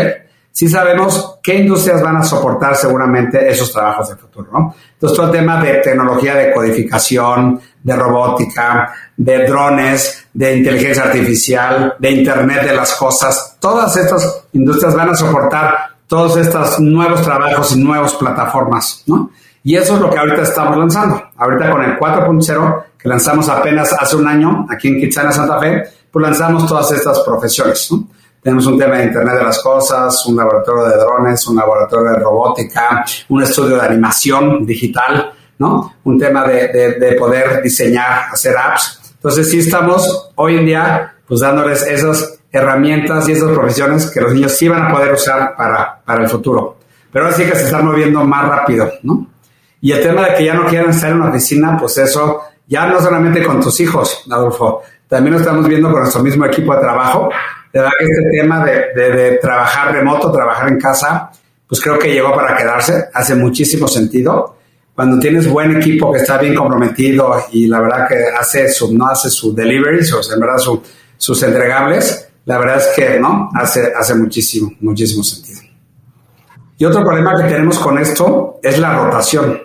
Sí sabemos qué industrias van a soportar seguramente esos trabajos del futuro, ¿no? Entonces, todo el tema de tecnología de codificación, de robótica, de drones, de inteligencia artificial, de Internet de las cosas, todas estas industrias van a soportar todos estos nuevos trabajos y nuevas plataformas, ¿no? Y eso es lo que ahorita estamos lanzando. Ahorita con el 4.0, que lanzamos apenas hace un año aquí en Kitsana, Santa Fe, pues lanzamos todas estas profesiones, ¿no? Tenemos un tema de Internet de las Cosas, un laboratorio de drones, un laboratorio de robótica, un estudio de animación digital, ¿no? Un tema de, poder diseñar, hacer apps. Entonces sí estamos hoy en día pues dándoles esas herramientas y esas profesiones que los niños sí van a poder usar para, para el futuro. Pero ahora sí que se están moviendo más rápido, ¿no? Y el tema de que ya no quieran estar en una oficina, pues eso ya no solamente con tus hijos, Adolfo, también lo estamos viendo con nuestro mismo equipo de trabajo, de verdad que este tema de, trabajar remoto, trabajar en casa, pues creo que llegó para quedarse, hace muchísimo sentido. Cuando tienes buen equipo que está bien comprometido y la verdad que hace su, no hace su deliveries, o sea, en verdad sus entregables, la verdad es que no, hace, hace muchísimo, muchísimo sentido. Y otro problema que tenemos con esto es la rotación,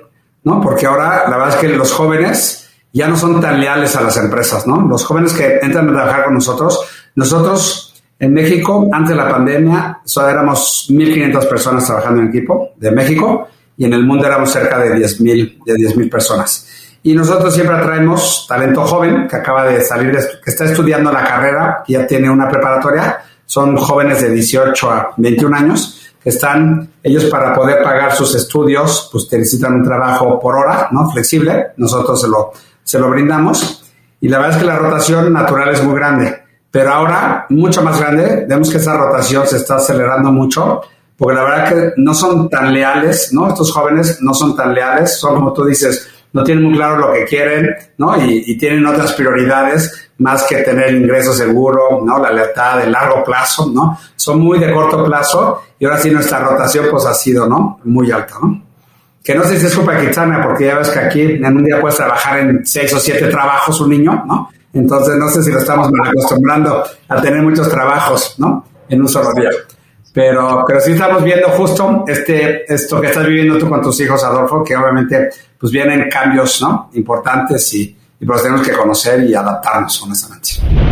¿no? Porque ahora la verdad es que los jóvenes ya no son tan leales a las empresas, ¿no? Los jóvenes que entran a trabajar con nosotros, nosotros en México, antes de la pandemia, solo éramos 1.500 personas trabajando en equipo de México y en el mundo éramos cerca de 10.000 de 10, personas. Y nosotros siempre atraemos talento joven que acaba de salir, que está estudiando la carrera, que ya tiene una preparatoria. Son jóvenes de 18 a 21 años que están, ellos para poder pagar sus estudios, pues necesitan un trabajo por hora, ¿no? Flexible. Nosotros se lo, se lo brindamos. Y la verdad es que la rotación natural es muy grande pero ahora mucho más grande. Vemos que esa rotación se está acelerando mucho, porque la verdad que no son tan leales, ¿no? Estos jóvenes no son tan leales, son como tú dices, no tienen muy claro lo que quieren, ¿no? Y, tienen otras prioridades más que tener ingreso seguro, ¿no? La lealtad de largo plazo, ¿no? Son muy de corto plazo y ahora sí nuestra rotación pues ha sido, ¿no? Muy alta, ¿no? Que no sé si es culpa porque ya ves que aquí en un día puedes trabajar en seis o siete trabajos un niño, ¿no? Entonces, no sé si lo estamos acostumbrando a tener muchos trabajos, ¿no? En un solo día. Pero, pero sí estamos viendo justo este, esto que estás viviendo tú con tus hijos, Adolfo, que obviamente pues vienen cambios, ¿no? Importantes y, y pues tenemos que conocer y adaptarnos, honestamente.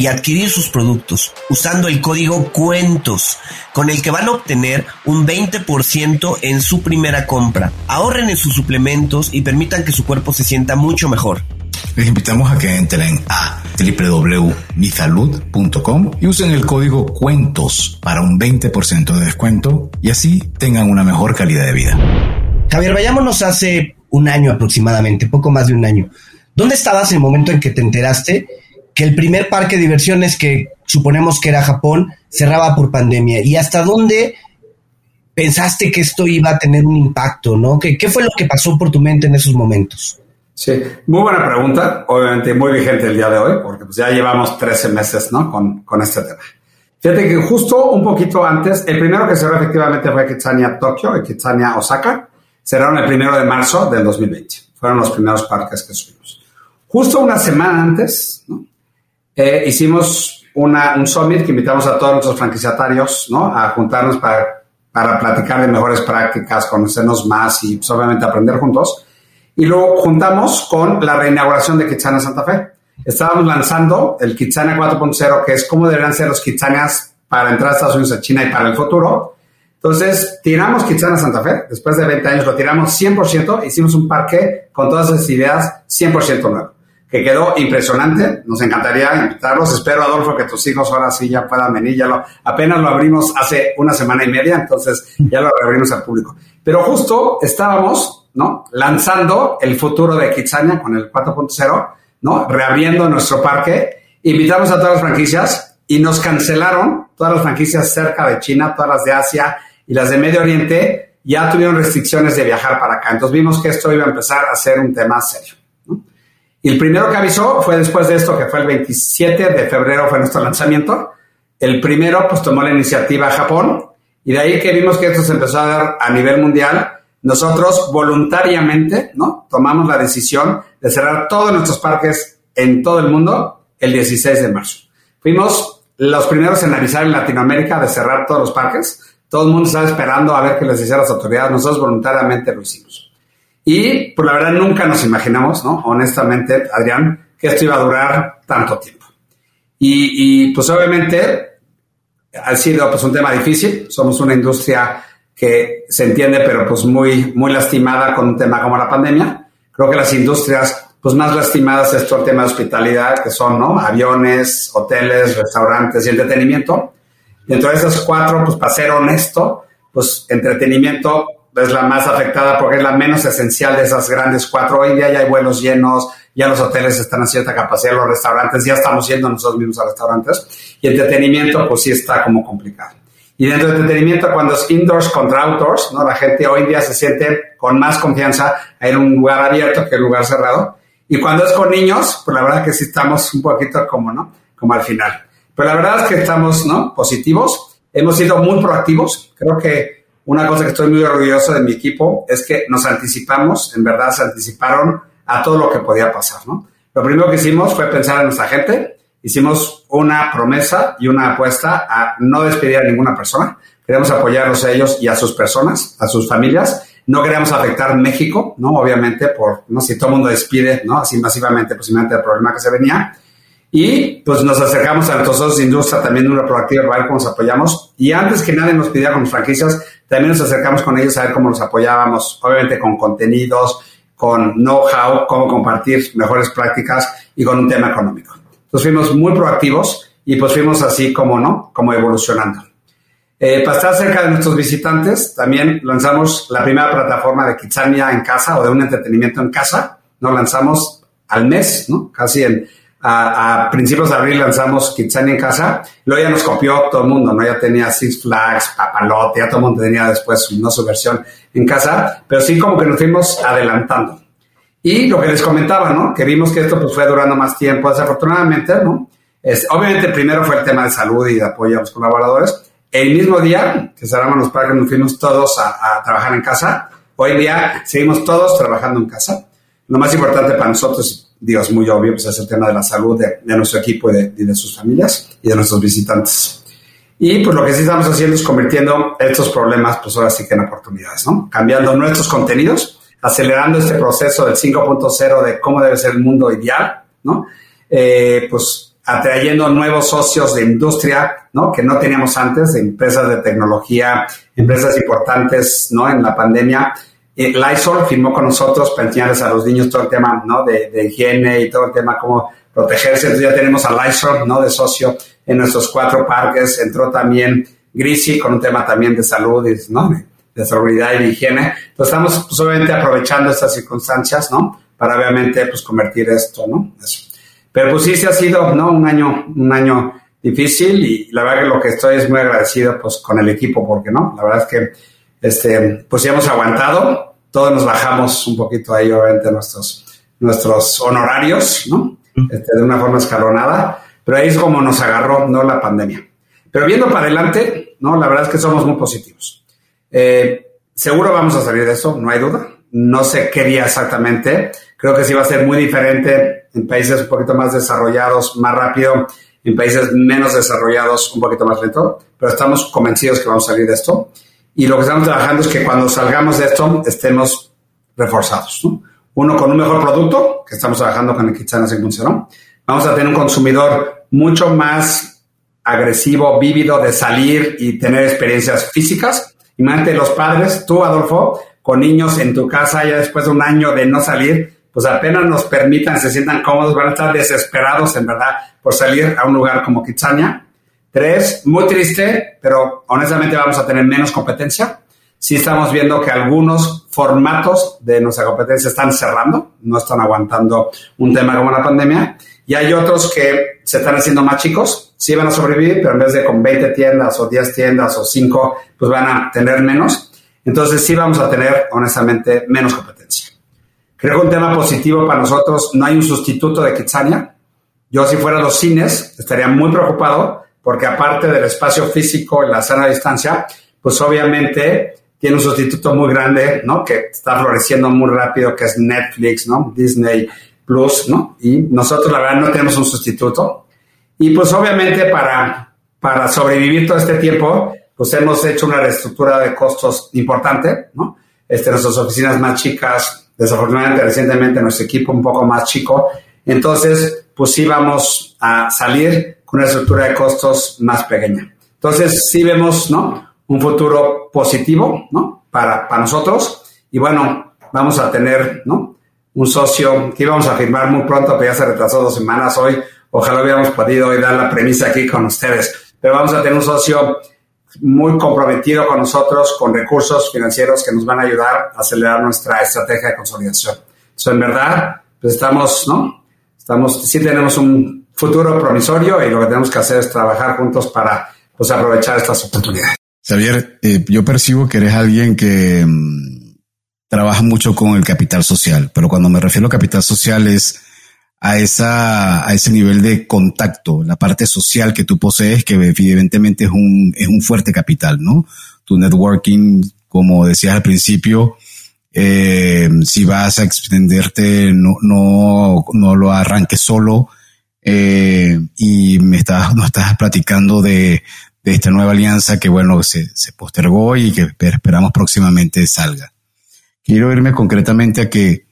y adquirir sus productos usando el código cuentos con el que van a obtener un 20% en su primera compra. Ahorren en sus suplementos y permitan que su cuerpo se sienta mucho mejor. Les invitamos a que entren a www.misalud.com y usen el código cuentos para un 20% de descuento y así tengan una mejor calidad de vida. Javier, vayámonos hace un año aproximadamente, poco más de un año. ¿Dónde estabas en el momento en que te enteraste que el primer parque de diversiones que suponemos que era Japón cerraba por pandemia? ¿Y hasta dónde pensaste que esto iba a tener un impacto? ¿no? ¿Qué, qué fue lo que pasó por tu mente en esos momentos? Sí, muy buena pregunta, obviamente muy vigente el día de hoy, porque pues ya llevamos 13 meses ¿no? con, con este tema. Fíjate que justo un poquito antes, el primero que cerró efectivamente fue Kitsania Tokio y Kitsania Osaka, cerraron el primero de marzo del 2020. Fueron los primeros parques que subimos. Justo una semana antes, ¿no? Eh, hicimos una, un summit que invitamos a todos nuestros franquiciatarios ¿no? a juntarnos para, para platicar de mejores prácticas, conocernos más y pues, obviamente aprender juntos. Y luego juntamos con la reinauguración de Kitsania Santa Fe. Estábamos lanzando el Kitsania 4.0, que es cómo deberían ser los Kitsanias para entrar a Estados Unidos, a China y para el futuro. Entonces, tiramos Kitsania Santa Fe, después de 20 años lo tiramos 100%, hicimos un parque con todas esas ideas 100% nuevo, que quedó impresionante, nos encantaría invitarlos, espero Adolfo que tus hijos ahora sí ya puedan venir, ya lo, apenas lo abrimos hace una semana y media, entonces ya lo reabrimos al público. Pero justo estábamos, ¿no? Lanzando el futuro de Kitsania con el 4.0, ¿no? Reabriendo nuestro parque, invitamos a todas las franquicias y nos cancelaron todas las franquicias cerca de China, todas las de Asia, y las de Medio Oriente ya tuvieron restricciones de viajar para acá. Entonces vimos que esto iba a empezar a ser un tema serio. Y el primero que avisó fue después de esto, que fue el 27 de febrero, fue nuestro lanzamiento. El primero, pues tomó la iniciativa Japón, y de ahí que vimos que esto se empezó a dar a nivel mundial. Nosotros voluntariamente, ¿no? Tomamos la decisión de cerrar todos nuestros parques en todo el mundo el 16 de marzo. Fuimos los primeros en avisar en Latinoamérica de cerrar todos los parques todo el mundo estaba esperando a ver qué les decían las autoridades. Nosotros voluntariamente lo hicimos. Y, pues la verdad, nunca nos imaginamos, ¿no? Honestamente, Adrián, que esto iba a durar tanto tiempo. Y, y pues obviamente ha sido pues un tema difícil. Somos una industria que se entiende, pero pues muy, muy lastimada con un tema como la pandemia. Creo que las industrias pues más lastimadas es todo el tema de hospitalidad, que son, ¿no? Aviones, hoteles, restaurantes y entretenimiento. Dentro de esas cuatro, pues para ser honesto, pues entretenimiento es la más afectada porque es la menos esencial de esas grandes cuatro. Hoy día ya hay vuelos llenos, ya los hoteles están a cierta capacidad, los restaurantes, ya estamos yendo nosotros mismos a restaurantes. Y entretenimiento, pues sí está como complicado. Y dentro de entretenimiento, cuando es indoors contra outdoors, ¿no? La gente hoy día se siente con más confianza en un lugar abierto que en un lugar cerrado. Y cuando es con niños, pues la verdad que sí estamos un poquito como, ¿no? Como al final. Pero la verdad es que estamos, ¿no? Positivos. Hemos sido muy proactivos. Creo que una cosa que estoy muy orgulloso de mi equipo es que nos anticipamos, en verdad se anticiparon a todo lo que podía pasar, ¿no? Lo primero que hicimos fue pensar en nuestra gente. Hicimos una promesa y una apuesta a no despedir a ninguna persona. Queremos apoyarlos a ellos y a sus personas, a sus familias. No queremos afectar México, ¿no? Obviamente, por, ¿no? Si todo el mundo despide, ¿no? Así masivamente, posiblemente el problema que se venía. Y pues nos acercamos a nuestros industria también de una proactiva ver cómo nos apoyamos. Y antes que nadie nos pidiera con franquicias, también nos acercamos con ellos a ver cómo los apoyábamos, obviamente con contenidos, con know-how, cómo compartir mejores prácticas y con un tema económico. Entonces fuimos muy proactivos y pues fuimos así como, ¿no? Como evolucionando. Eh, para estar cerca de nuestros visitantes, también lanzamos la primera plataforma de Kitsania en casa o de un entretenimiento en casa. Nos lanzamos al mes, ¿no? Casi en, a, a, principios de abril lanzamos Kitsania en casa, luego ya nos copió todo el mundo, ¿no? Ya tenía Six Flags, Papalote, ya todo el mundo tenía después ¿no? su versión en casa, pero sí como que nos fuimos adelantando. Y lo que les comentaba, ¿no? Que vimos que esto pues fue durando más tiempo, desafortunadamente, ¿no? Es, obviamente primero fue el tema de salud y de apoyo a los colaboradores. El mismo día que cerramos los parques nos fuimos todos a, a trabajar en casa. Hoy día seguimos todos trabajando en casa. Lo más importante para nosotros digo, es muy obvio, pues es el tema de la salud de, de nuestro equipo y de, y de, sus familias y de nuestros visitantes. Y pues lo que sí estamos haciendo es convirtiendo estos problemas, pues ahora sí que en oportunidades, ¿no? Cambiando nuestros contenidos, acelerando este proceso del 5.0 de cómo debe ser el mundo ideal, ¿no? Eh, pues atrayendo nuevos socios de industria, ¿no? Que no teníamos antes, de empresas de tecnología, empresas importantes, ¿no? En la pandemia, Lysol firmó con nosotros para enseñarles a los niños todo el tema ¿no? de, higiene y todo el tema cómo protegerse. Entonces ya tenemos a Lysol ¿no? de socio en nuestros cuatro parques. Entró también Grisi con un tema también de salud ¿no? de, seguridad y de higiene. Entonces estamos pues, obviamente aprovechando estas circunstancias ¿no? para obviamente pues, convertir esto. ¿no? Eso. Pero pues sí, se ha sido ¿no? un, año, un año difícil y la verdad que lo que estoy es muy agradecido pues, con el equipo porque no, la verdad es que este, pues ya hemos aguantado todos nos bajamos un poquito ahí, obviamente, nuestros, nuestros honorarios, ¿no? Este, de una forma escalonada, pero ahí es como nos agarró, ¿no? La pandemia. Pero viendo para adelante, ¿no? La verdad es que somos muy positivos. Eh, seguro vamos a salir de eso, no hay duda. No sé qué día exactamente. Creo que sí va a ser muy diferente en países un poquito más desarrollados, más rápido, en países menos desarrollados, un poquito más lento, pero estamos convencidos que vamos a salir de esto. Y lo que estamos trabajando es que cuando salgamos de esto estemos reforzados. ¿no? Uno, con un mejor producto, que estamos trabajando con el Kitsana funcionó. Vamos a tener un consumidor mucho más agresivo, vívido de salir y tener experiencias físicas. Imagínate los padres, tú, Adolfo, con niños en tu casa ya después de un año de no salir, pues apenas nos permitan, se sientan cómodos, van a estar desesperados en verdad por salir a un lugar como Kitsania Tres, muy triste, pero honestamente vamos a tener menos competencia. Sí estamos viendo que algunos formatos de nuestra competencia están cerrando, no están aguantando un tema como la pandemia. Y hay otros que se están haciendo más chicos, sí van a sobrevivir, pero en vez de con 20 tiendas o 10 tiendas o 5, pues van a tener menos. Entonces sí vamos a tener, honestamente, menos competencia. Creo que un tema positivo para nosotros, no hay un sustituto de Kitsania. Yo si fuera los cines, estaría muy preocupado porque aparte del espacio físico y la sana distancia, pues obviamente tiene un sustituto muy grande, ¿no? Que está floreciendo muy rápido, que es Netflix, ¿no? Disney Plus, ¿no? Y nosotros, la verdad, no tenemos un sustituto. Y pues obviamente para, para sobrevivir todo este tiempo, pues hemos hecho una reestructura de costos importante, ¿no? Este, nuestras oficinas más chicas, desafortunadamente recientemente nuestro equipo un poco más chico. Entonces, pues sí vamos a salir con una estructura de costos más pequeña. Entonces, sí vemos, ¿no? Un futuro positivo, ¿no? Para, para nosotros. Y bueno, vamos a tener, ¿no? Un socio que íbamos a firmar muy pronto, pero ya se retrasó dos semanas hoy. Ojalá hubiéramos podido hoy dar la premisa aquí con ustedes. Pero vamos a tener un socio muy comprometido con nosotros, con recursos financieros que nos van a ayudar a acelerar nuestra estrategia de consolidación. Entonces, en verdad, pues estamos, ¿no? Estamos, sí tenemos un futuro promisorio y lo que tenemos que hacer es trabajar juntos para pues, aprovechar estas oportunidades. Xavier, eh, yo percibo que eres alguien que mm, trabaja mucho con el capital social, pero cuando me refiero a capital social es a esa, a ese nivel de contacto, la parte social que tú posees, que evidentemente es un, es un fuerte capital, ¿no? Tu networking, como decías al principio, eh, si vas a extenderte, no, no, no lo arranques solo, eh, y me estás, nos estás platicando de, de, esta nueva alianza que, bueno, se, se postergó y que esperamos próximamente salga. Quiero irme concretamente a que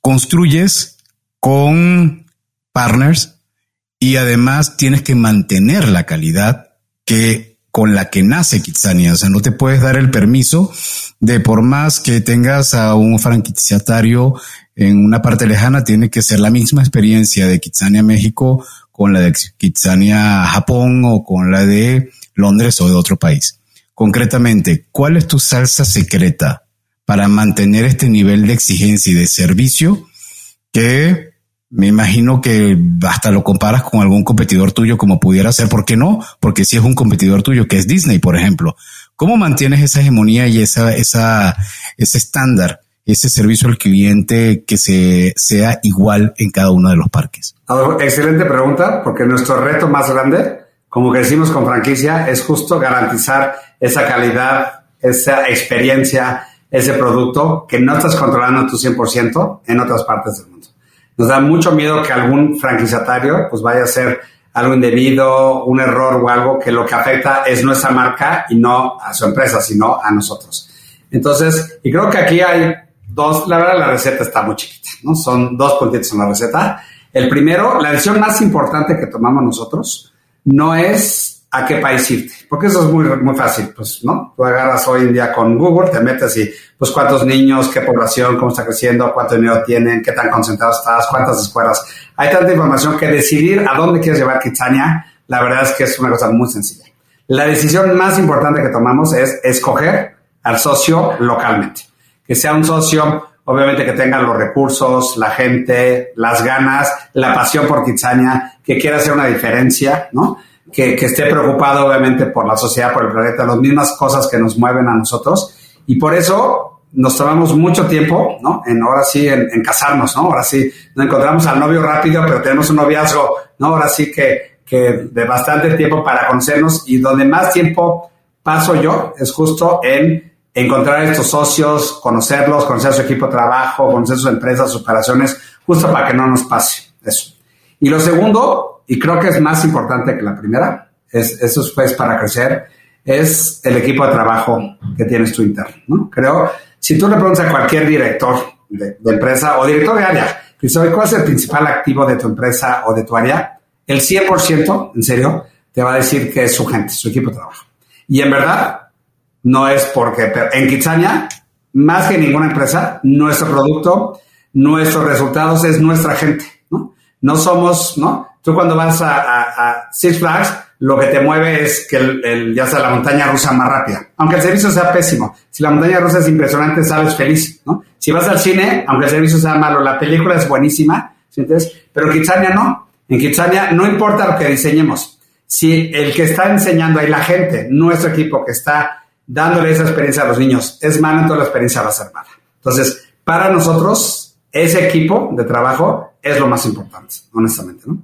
construyes con partners y además tienes que mantener la calidad que con la que nace Kitsania. O sea, no te puedes dar el permiso de por más que tengas a un franquiciatario en una parte lejana, tiene que ser la misma experiencia de Kitsania México con la de Kitsania Japón o con la de Londres o de otro país. Concretamente, ¿cuál es tu salsa secreta para mantener este nivel de exigencia y de servicio que me imagino que hasta lo comparas con algún competidor tuyo como pudiera ser, ¿por qué no? Porque si es un competidor tuyo que es Disney, por ejemplo, ¿cómo mantienes esa hegemonía y esa, esa, ese estándar, ese servicio al cliente que se, sea igual en cada uno de los parques? Excelente pregunta, porque nuestro reto más grande, como que decimos con franquicia, es justo garantizar esa calidad, esa experiencia, ese producto que no estás controlando tu 100% en otras partes del mundo. Nos da mucho miedo que algún franquiciatario pues vaya a hacer algo indebido, un error o algo que lo que afecta es nuestra marca y no a su empresa, sino a nosotros. Entonces, y creo que aquí hay dos, la verdad la receta está muy chiquita, ¿no? Son dos puntitos en la receta. El primero, la decisión más importante que tomamos nosotros no es a qué país irte, porque eso es muy, muy fácil, pues, ¿no? Tú agarras hoy en día con Google, te metes y, pues, cuántos niños, qué población, cómo está creciendo, cuánto dinero tienen, qué tan concentrados estás, cuántas escuelas. Hay tanta información que decidir a dónde quieres llevar Kitsania, la verdad es que es una cosa muy sencilla. La decisión más importante que tomamos es escoger al socio localmente, que sea un socio obviamente que tenga los recursos, la gente, las ganas, la pasión por Kitsania, que quiera hacer una diferencia, ¿no? que, esté preocupado obviamente por la sociedad, por el planeta, las mismas cosas que nos mueven a nosotros. Y por eso nos tomamos mucho tiempo, ¿no? En ahora sí, en, casarnos, ¿no? Ahora sí, no encontramos al novio rápido, pero tenemos un noviazgo, ¿no? Ahora sí que, que de bastante tiempo para conocernos y donde más tiempo paso yo es justo en encontrar estos socios, conocerlos, conocer su equipo de trabajo, conocer sus empresas, sus operaciones, justo para que no nos pase eso. Y lo segundo, y creo que es más importante que la primera, es, eso es pues para crecer, es el equipo de trabajo que tienes tú interno, ¿no? Creo, si tú le preguntas a cualquier director de, empresa o director de área, ¿cuál es el principal activo de tu empresa o de tu área? El 100%, en serio, te va a decir que es su gente, su equipo de trabajo. Y en verdad, no es porque, en Kitsania, más que ninguna empresa, nuestro producto, nuestros resultados es nuestra gente, ¿no? Somos, ¿no? Tú cuando vas a, Six Flags, lo que te mueve es que el, ya sea la montaña rusa más rápida. Aunque el servicio sea pésimo. Si la montaña rusa es impresionante, sales feliz, ¿no? Si vas al cine, aunque el servicio sea malo, la película es buenísima, ¿sientes? Pero Kitsania no. En Kitsania no importa lo que diseñemos. Si el que está enseñando ahí, la gente, nuestro equipo que está dándole esa experiencia a los niños, es entonces la experiencia va a ser mala. Entonces, para nosotros, ese equipo de trabajo es lo más importante, honestamente, ¿no?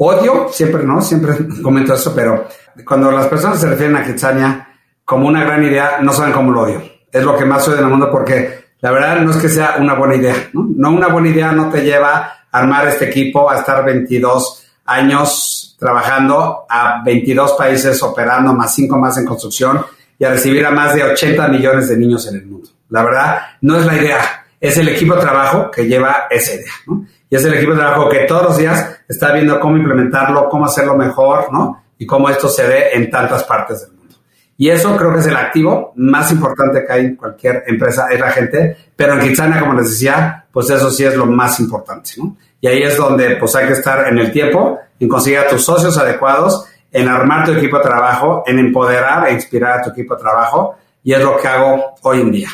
Odio, siempre no, siempre comento eso, pero cuando las personas se refieren a Kitsania como una gran idea, no saben cómo lo odio. Es lo que más odio en el mundo porque la verdad no es que sea una buena idea, ¿no? No una buena idea no te lleva a armar este equipo, a estar 22 años trabajando, a 22 países operando, más 5 más en construcción y a recibir a más de 80 millones de niños en el mundo. La verdad, no es la idea, es el equipo de trabajo que lleva esa idea, ¿no? y es el equipo de trabajo que todos los días está viendo cómo implementarlo, cómo hacerlo mejor, ¿no? Y cómo esto se ve en tantas partes del mundo. Y eso creo que es el activo más importante que hay en cualquier empresa, es la gente, pero en Kitsania, como les decía, pues eso sí es lo más importante, ¿no? Y ahí es donde pues hay que estar en el tiempo, en conseguir a tus socios adecuados, en armar tu equipo de trabajo, en empoderar e inspirar a tu equipo de trabajo, y es lo que hago hoy en día.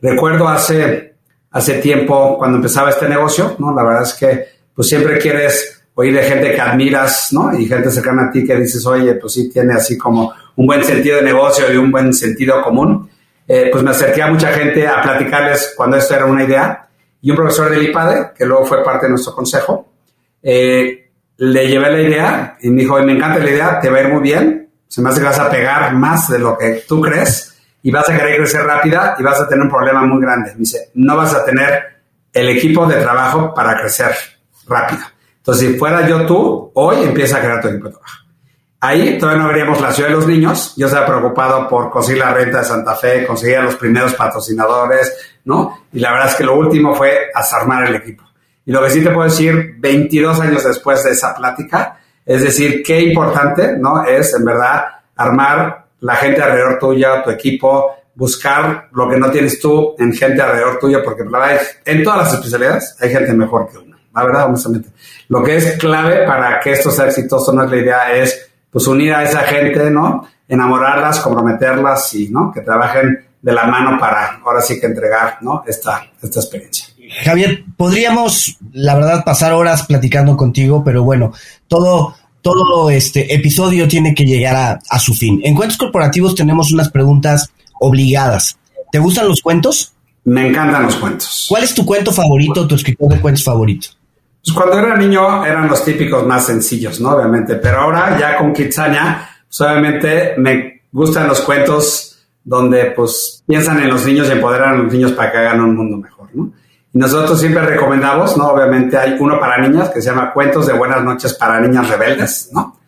Recuerdo hace hace tiempo cuando empezaba este negocio, ¿no? La verdad es que pues siempre quieres oír de gente que admiras, ¿no? Y gente cercana a ti que dices, oye, pues sí tiene así como un buen sentido de negocio y un buen sentido común. Eh, pues me acerqué a mucha gente a platicarles cuando esto era una idea. Y un profesor del IPADE, que luego fue parte de nuestro consejo, eh, le llevé la idea y me dijo, me encanta la idea, te va a ir muy bien, se me hace que vas a pegar más de lo que tú crees y vas a querer crecer rápida y vas a tener un problema muy grande. Me dice, no vas a tener el equipo de trabajo para crecer rápido. Entonces, si fuera yo tú, hoy empieza a crear tu equipo de trabajo. Ahí todavía no veríamos la ciudad de los niños. Yo estaba preocupado por conseguir la renta de Santa Fe, conseguir a los primeros patrocinadores, ¿no? Y la verdad es que lo último fue asarmar el equipo. Y lo que sí te puedo decir, 22 años después de esa plática, es decir, qué importante, ¿no? Es en verdad armar la gente alrededor tuya, tu equipo, buscar lo que no tienes tú en gente alrededor tuya, porque la en todas las especialidades hay gente mejor que una, la verdad, honestamente. Lo que es clave para que esto sea exitoso, no es la idea, es pues unir a esa gente, ¿no? Enamorarlas, comprometerlas y, ¿no? Que trabajen de la mano para ahora sí que entregar, ¿no? Esta, esta experiencia. Javier, podríamos, la verdad, pasar horas platicando contigo, pero bueno, todo todo este episodio tiene que llegar a, su fin. En cuentos corporativos tenemos unas preguntas obligadas. ¿Te gustan los cuentos? Me encantan los cuentos. ¿Cuál es tu cuento favorito, tu escritor de cuentos favorito? Pues cuando era niño eran los típicos más sencillos, ¿no? Obviamente. Pero ahora ya con Kitsania, pues obviamente me gustan los cuentos donde pues piensan en los niños y empoderan a los niños para que hagan un mundo mejor, ¿no? Nosotros siempre recomendamos, ¿no? Obviamente hay uno para niñas que se llama Cuentos de Buenas Noches para Niñas Rebeldes, ¿no?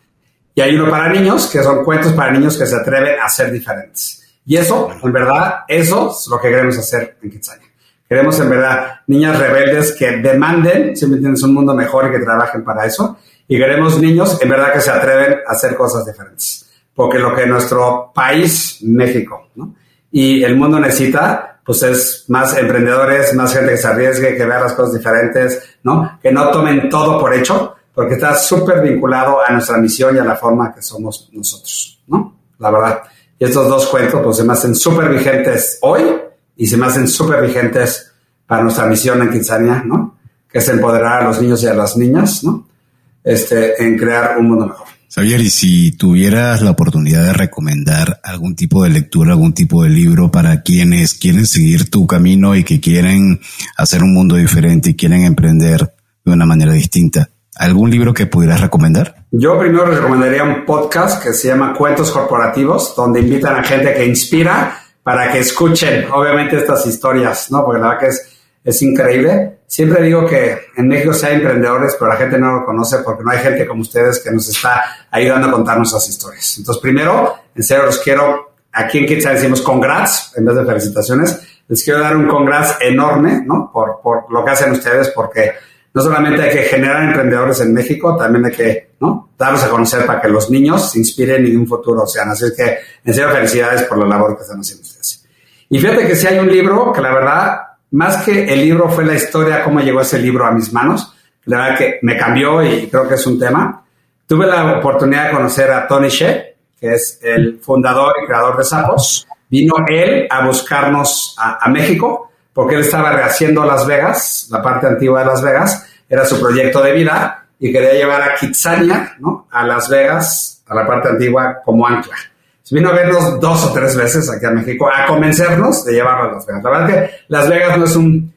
Y hay uno para niños que son cuentos para niños que se atreven a ser diferentes. Y eso, en verdad, eso es lo que queremos hacer en Kitsania. Queremos, en verdad, niñas rebeldes que demanden, siempre tienes un mundo mejor y que trabajen para eso. Y queremos niños, en verdad, que se atreven a hacer cosas diferentes. porque lo que nuestro país, México, ¿no? y el mundo necesita, pues es más emprendedores, más gente que se arriesgue, que vea las cosas diferentes, ¿no? Que no tomen todo por hecho, porque está súper vinculado a nuestra misión y a la forma que somos nosotros, ¿no? La verdad. Y estos dos cuentos, pues se me hacen súper vigentes hoy y se me hacen súper vigentes para nuestra misión en Kitsania, ¿no? Que es empoderar a los niños y a las niñas, ¿no? Este, en crear un mundo mejor. Xavier, y si tuvieras la oportunidad de recomendar algún tipo de lectura, algún tipo de libro para quienes quieren seguir tu camino y que quieren hacer un mundo diferente y quieren emprender de una manera distinta, ¿algún libro que pudieras recomendar? Yo primero recomendaría un podcast que se llama Cuentos Corporativos, donde invitan a gente que inspira para que escuchen, obviamente, estas historias, ¿no? Porque la verdad que es es increíble. Siempre digo que en México sí hay emprendedores, pero la gente no lo conoce porque no hay gente como ustedes que nos está ayudando a contarnos esas historias. Entonces, primero, en serio, los quiero, aquí en Kitsa decimos congrats en vez de felicitaciones. Les quiero dar un congrats enorme, ¿no? Por, por lo que hacen ustedes, porque no solamente hay que generar emprendedores en México, también hay que, ¿no? Darlos a conocer para que los niños se inspiren y de un futuro sean. Así que, en serio, felicidades por la labor que están haciendo ustedes. Y fíjate que si hay un libro que la verdad más que el libro fue la historia, cómo llegó ese libro a mis manos. La verdad que me cambió y creo que es un tema. Tuve la oportunidad de conocer a Tony Shea, que es el fundador y creador de Sapos. Vino él a buscarnos a, México porque él estaba rehaciendo Las Vegas, la parte antigua de Las Vegas, era su proyecto de vida y quería llevar a Kitsania, ¿no? A Las Vegas, a la parte antigua como ancla vino a vernos dos o tres veces aquí a México a convencernos de llevarlo a Las Vegas. La verdad que Las Vegas no es un,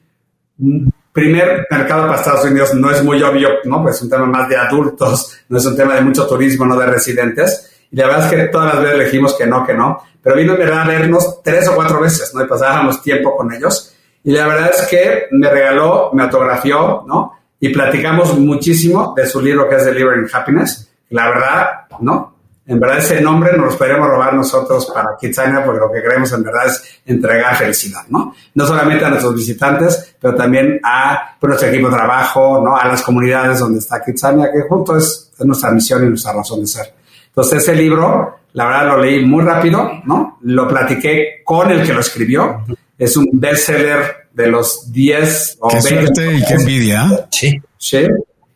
primer mercado para Estados Unidos, no es muy obvio, ¿no? Pues es un tema más de adultos, no es un tema de mucho turismo, no de residentes. Y la verdad es que todas las veces dijimos que no, que no. Pero vino en verdad a vernos tres o cuatro veces, ¿no? Y pasábamos tiempo con ellos. Y la verdad es que me regaló, me autografió, ¿no? Y platicamos muchísimo de su libro que es Delivering Happiness. La verdad, ¿no? En verdad ese nombre nos lo podríamos robar nosotros para Kitsania porque lo que queremos en verdad es entregar felicidad, ¿no? No solamente a nuestros visitantes, pero también a pues, nuestro equipo de trabajo, ¿no? A las comunidades donde está Kitsania, que junto es, nuestra misión y nuestra razón de ser. Entonces ese libro, la verdad lo leí muy rápido, ¿no? Lo platiqué con el que lo escribió. Es un bestseller de los 10 o qué 20. Suerte y qué envidia. Sí. Sí.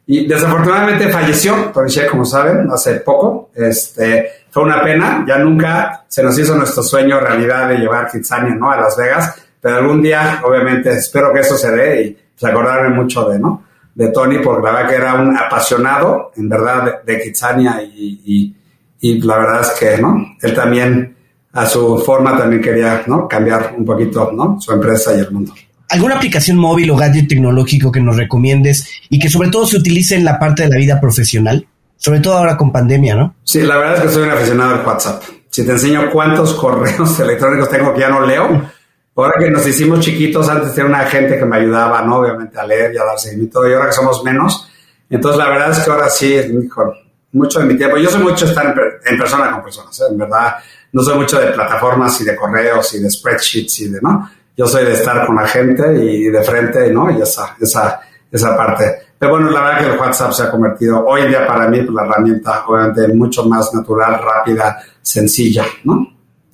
Y desafortunadamente falleció, Shea, como saben, hace poco. Este, fue una pena, ya nunca se nos hizo nuestro sueño realidad de llevar Kitsania, ¿no? A Las Vegas, pero algún día, obviamente, espero que eso se dé y pues, acordarme mucho de, ¿no? De Tony, porque la verdad que era un apasionado, en verdad, de, de Kitsania y, y, la verdad es que, ¿no? Él también, a su forma, también quería, ¿no? Cambiar un poquito, ¿no? Su empresa y el mundo. ¿Alguna aplicación móvil o gadget tecnológico que nos recomiendes y que sobre todo se utilice en la parte de la vida profesional? Sobre todo ahora con pandemia, ¿no? Sí, la verdad es que soy un aficionado al WhatsApp. Si te enseño cuántos correos electrónicos tengo que ya no leo, ahora que nos hicimos chiquitos, antes tenía una gente que me ayudaba, ¿no? Obviamente a leer y a dar seguimiento, y ahora que somos menos, entonces la verdad es que ahora sí, mejor, mucho de mi tiempo. Yo soy mucho estar en, persona con personas, ¿eh? en verdad. No soy mucho de plataformas y de correos y de spreadsheets y de, ¿no? Yo soy de estar con la gente y de frente, ¿no? Y esa, esa, esa parte. Pero bueno, la verdad que el WhatsApp se ha convertido hoy en día para mí pues, la herramienta, obviamente, mucho más natural, rápida, sencilla, ¿no?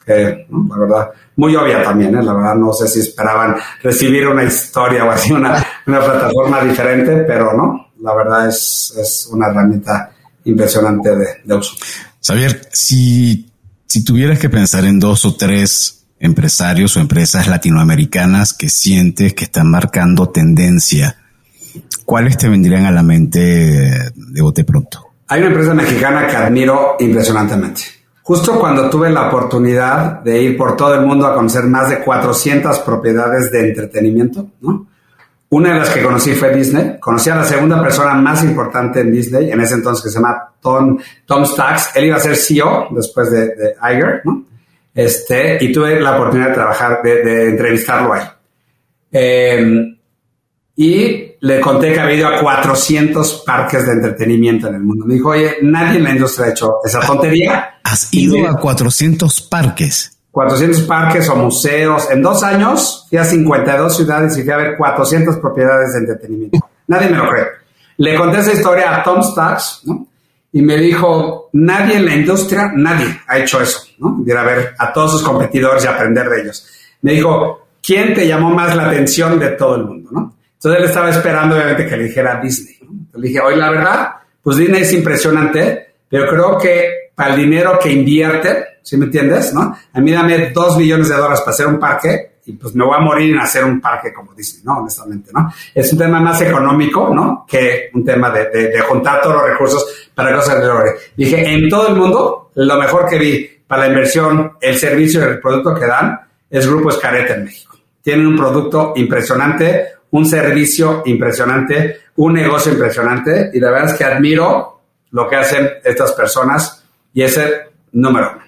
Que, la verdad, muy obvia también, ¿eh? La verdad, no sé si esperaban recibir una historia o así, una, una plataforma diferente, pero no, la verdad es, es una herramienta impresionante de, de uso. Xavier, si, si tuvieras que pensar en dos o tres empresarios o empresas latinoamericanas que sientes que están marcando tendencia, ¿cuáles te vendrían a la mente de bote pronto? Hay una empresa mexicana que admiro impresionantemente. Justo cuando tuve la oportunidad de ir por todo el mundo a conocer más de 400 propiedades de entretenimiento, ¿no? Una de las que conocí fue Disney. Conocí a la segunda persona más importante en Disney, en ese entonces que se llama Tom, Tom Stacks. Él iba a ser CEO después de, de Iger, ¿no? Este, y tuve la oportunidad de trabajar, de, entrevistarlo ahí. Em, y le conté que había ido a 400 parques de entretenimiento en el mundo. Me dijo, oye, nadie en la industria ha hecho esa tontería. ¿Has ido a 400 parques? 400 parques o museos. En dos años fui a 52 ciudades y fui a ver 400 propiedades de entretenimiento. Nadie me lo cree. Le conté esa historia a Tom Stacks, ¿no? Y me dijo, nadie en la industria, nadie ha hecho eso, ¿no? Ir a ver a todos sus competidores y aprender de ellos. Me dijo, ¿quién te llamó más la atención de todo el mundo, no? Entonces él estaba esperando, obviamente, que le dijera Disney. Le dije, oye, la verdad, pues Disney es impresionante, pero creo que para el dinero que invierte, ¿sí me entiendes? ¿No? A mí dame dos millones de dólares para hacer un parque y pues me voy a morir en hacer un parque como Disney, ¿no? Honestamente, ¿no? Es un tema más económico, ¿no? Que un tema de, de, juntar todos los recursos para cosas de oro. Dije, en todo el mundo, lo mejor que vi para la inversión, el servicio y el producto que dan es Grupo Escareta en México. Tienen un producto impresionante, un servicio impresionante, un negocio impresionante y la verdad es que admiro lo que hacen estas personas y ese número uno.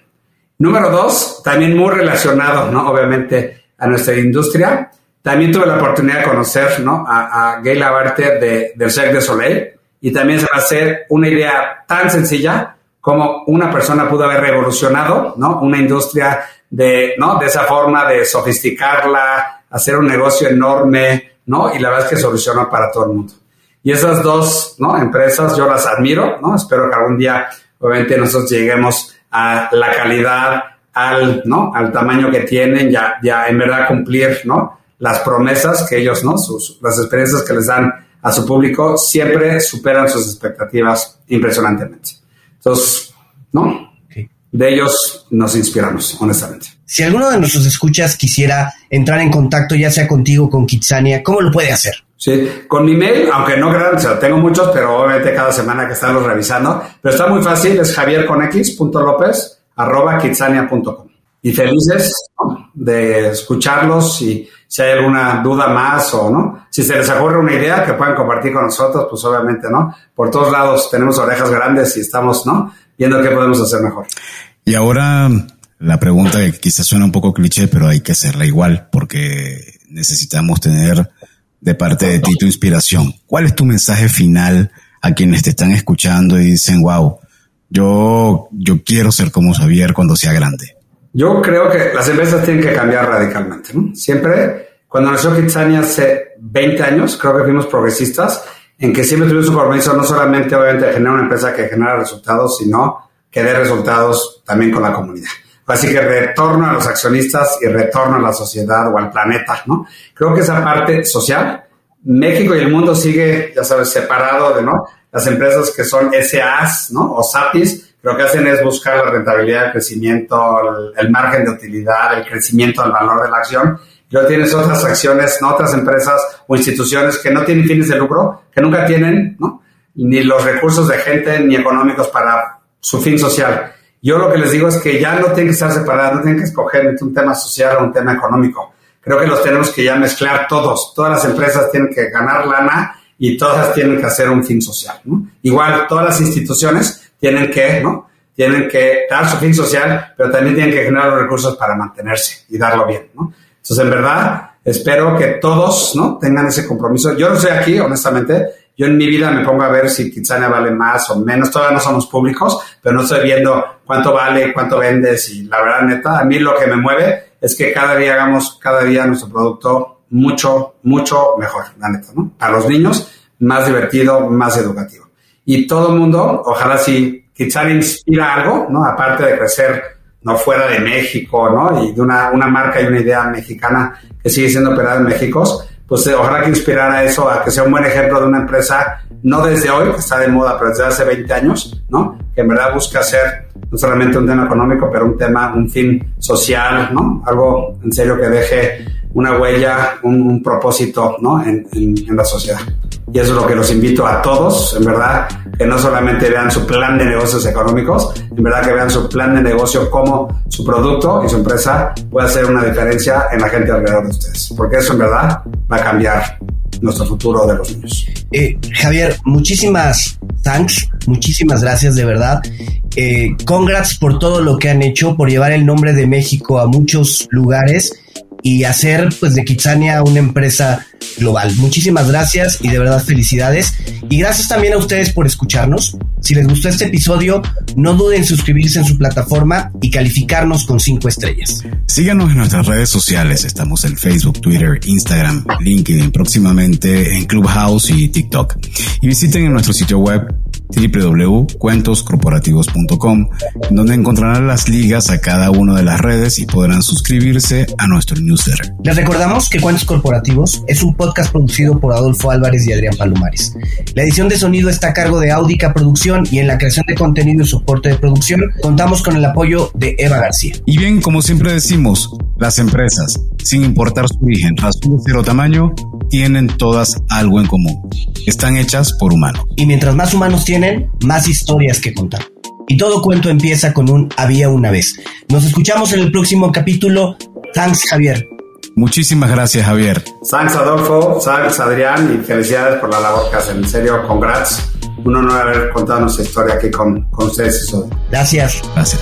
Número dos, también muy relacionado, ¿no? Obviamente a nuestra industria. También tuve la oportunidad de conocer, ¿no? A, a Gay de, del Cirque de Soleil y también se va a hacer una idea tan sencilla como una persona pudo haber revolucionado, ¿no? Una industria de, ¿no? De esa forma de sofisticarla, hacer un negocio enorme, ¿no? Y la verdad es que solucionó para todo el mundo. Y esas dos, ¿no? Empresas yo las admiro, ¿no? Espero que algún día, obviamente, nosotros lleguemos a la calidad, al, ¿no? Al tamaño que tienen, ya, ya en verdad cumplir, ¿no? Las promesas que ellos, ¿no? Sus, las experiencias que les dan a su público siempre superan sus expectativas impresionantemente. Entonces, ¿no? De ellos nos inspiramos, honestamente. Si alguno de nuestros escuchas quisiera entrar en contacto, ya sea contigo o con Kitsania, ¿cómo lo puede hacer? Sí, con mi mail, aunque no crean, o sea, tengo muchos, pero obviamente cada semana que están los revisando, pero está muy fácil, es javierconx.lopez arroba kitsania.com. Y felices de escucharlos y si hay alguna duda más o no, si se les ocurre una idea que puedan compartir con nosotros, pues obviamente, ¿no? Por todos lados tenemos orejas grandes y estamos, ¿no? Viendo qué podemos hacer mejor. Y ahora la pregunta que quizás suena un poco cliché, pero hay que hacerla igual porque necesitamos tener de parte de ti tu inspiración. ¿Cuál es tu mensaje final a quienes te están escuchando y dicen, wow, yo, yo quiero ser como Xavier cuando sea grande? Yo creo que las empresas tienen que cambiar radicalmente. Siempre, cuando nació Kitsania hace 20 años, creo que fuimos progresistas en que siempre tuvimos un compromiso no solamente obviamente de generar una empresa que genera resultados, sino que dé resultados también con la comunidad. Así que retorno a los accionistas y retorno a la sociedad o al planeta, ¿no? Creo que esa parte social, México y el mundo sigue, ya sabes, separado de, ¿no? Las empresas que son SAs, ¿no? O SAPIs, lo que hacen es buscar la rentabilidad, el crecimiento, el, margen de utilidad, el crecimiento del valor de la acción. Y luego tienes otras acciones, ¿no? otras empresas o instituciones que no tienen fines de lucro, que nunca tienen ¿no? ni los recursos de gente ni económicos para su fin social. Yo lo que les digo es que ya no tienen que estar separados, no tienen que escoger entre un tema social o un tema económico. Creo que los tenemos que ya mezclar todos. Todas las empresas tienen que ganar lana y todas tienen que hacer un fin social. ¿no? Igual, todas las instituciones tienen que, ¿no? Tienen que dar su fin social, pero también tienen que generar los recursos para mantenerse y darlo bien, ¿no? Entonces, en verdad, espero que todos, ¿no? Tengan ese compromiso. Yo no estoy aquí, honestamente. Yo en mi vida me pongo a ver si Kitsania vale más o menos. Todavía no somos públicos, pero no estoy viendo cuánto vale, cuánto vendes. Y la verdad, neta, a mí lo que me mueve es que cada día hagamos, cada día nuestro producto mucho, mucho mejor, la neta, ¿no? Para los niños, más divertido, más educativo y todo el mundo, ojalá si Kitsania inspira algo, ¿no? Aparte de crecer no fuera de México, ¿no? Y de una, una marca y una idea mexicana que sigue siendo operada en México, pues eh, ojalá que inspirara eso a que sea un buen ejemplo de una empresa, no desde hoy, que está de moda, pero desde hace 20 años, ¿no? Que en verdad busca hacer no solamente un tema económico, pero un tema, un fin social, ¿no? Algo en serio que deje una huella, un, propósito, ¿no? En, en la sociedad. Y eso es lo que los invito a todos, en verdad, que no solamente vean su plan de negocios económicos, en verdad que vean su plan de negocio, cómo su producto y su empresa puede hacer una diferencia en la gente alrededor de ustedes. Porque eso en verdad va a cambiar nuestro futuro de los niños. Eh, Javier, muchísimas thanks, muchísimas gracias de verdad. Eh, congrats por todo lo que han hecho, por llevar el nombre de México a muchos lugares y hacer pues de Kitsania una empresa global. Muchísimas gracias y de verdad felicidades. Y gracias también a ustedes por escucharnos. Si les gustó este episodio, no duden en suscribirse en su plataforma y calificarnos con cinco estrellas. Síganos en nuestras redes sociales. Estamos en Facebook, Twitter, Instagram, LinkedIn, próximamente en Clubhouse y TikTok. Y visiten en nuestro sitio web www.cuentoscorporativos.com, donde encontrarán las ligas a cada una de las redes y podrán suscribirse a nuestro newsletter. Les recordamos que Cuentos Corporativos es un podcast producido por Adolfo Álvarez y Adrián Palomares. La edición de sonido está a cargo de Audica Producción y en la creación de contenido y soporte de producción contamos con el apoyo de Eva García. Y bien, como siempre decimos, las empresas, sin importar su origen, razón de ser o tamaño, tienen todas algo en común. Están hechas por humanos. Y mientras más humanos tienen, más historias que contar. Y todo cuento empieza con un había una vez. Nos escuchamos en el próximo capítulo. Thanks, Javier. Muchísimas gracias, Javier. Thanks, Adolfo. Thanks, Adrián. Y felicidades por la labor que hacen. En serio, congrats. Un honor haber contado nuestra historia aquí con, con ustedes. Gracias. Gracias.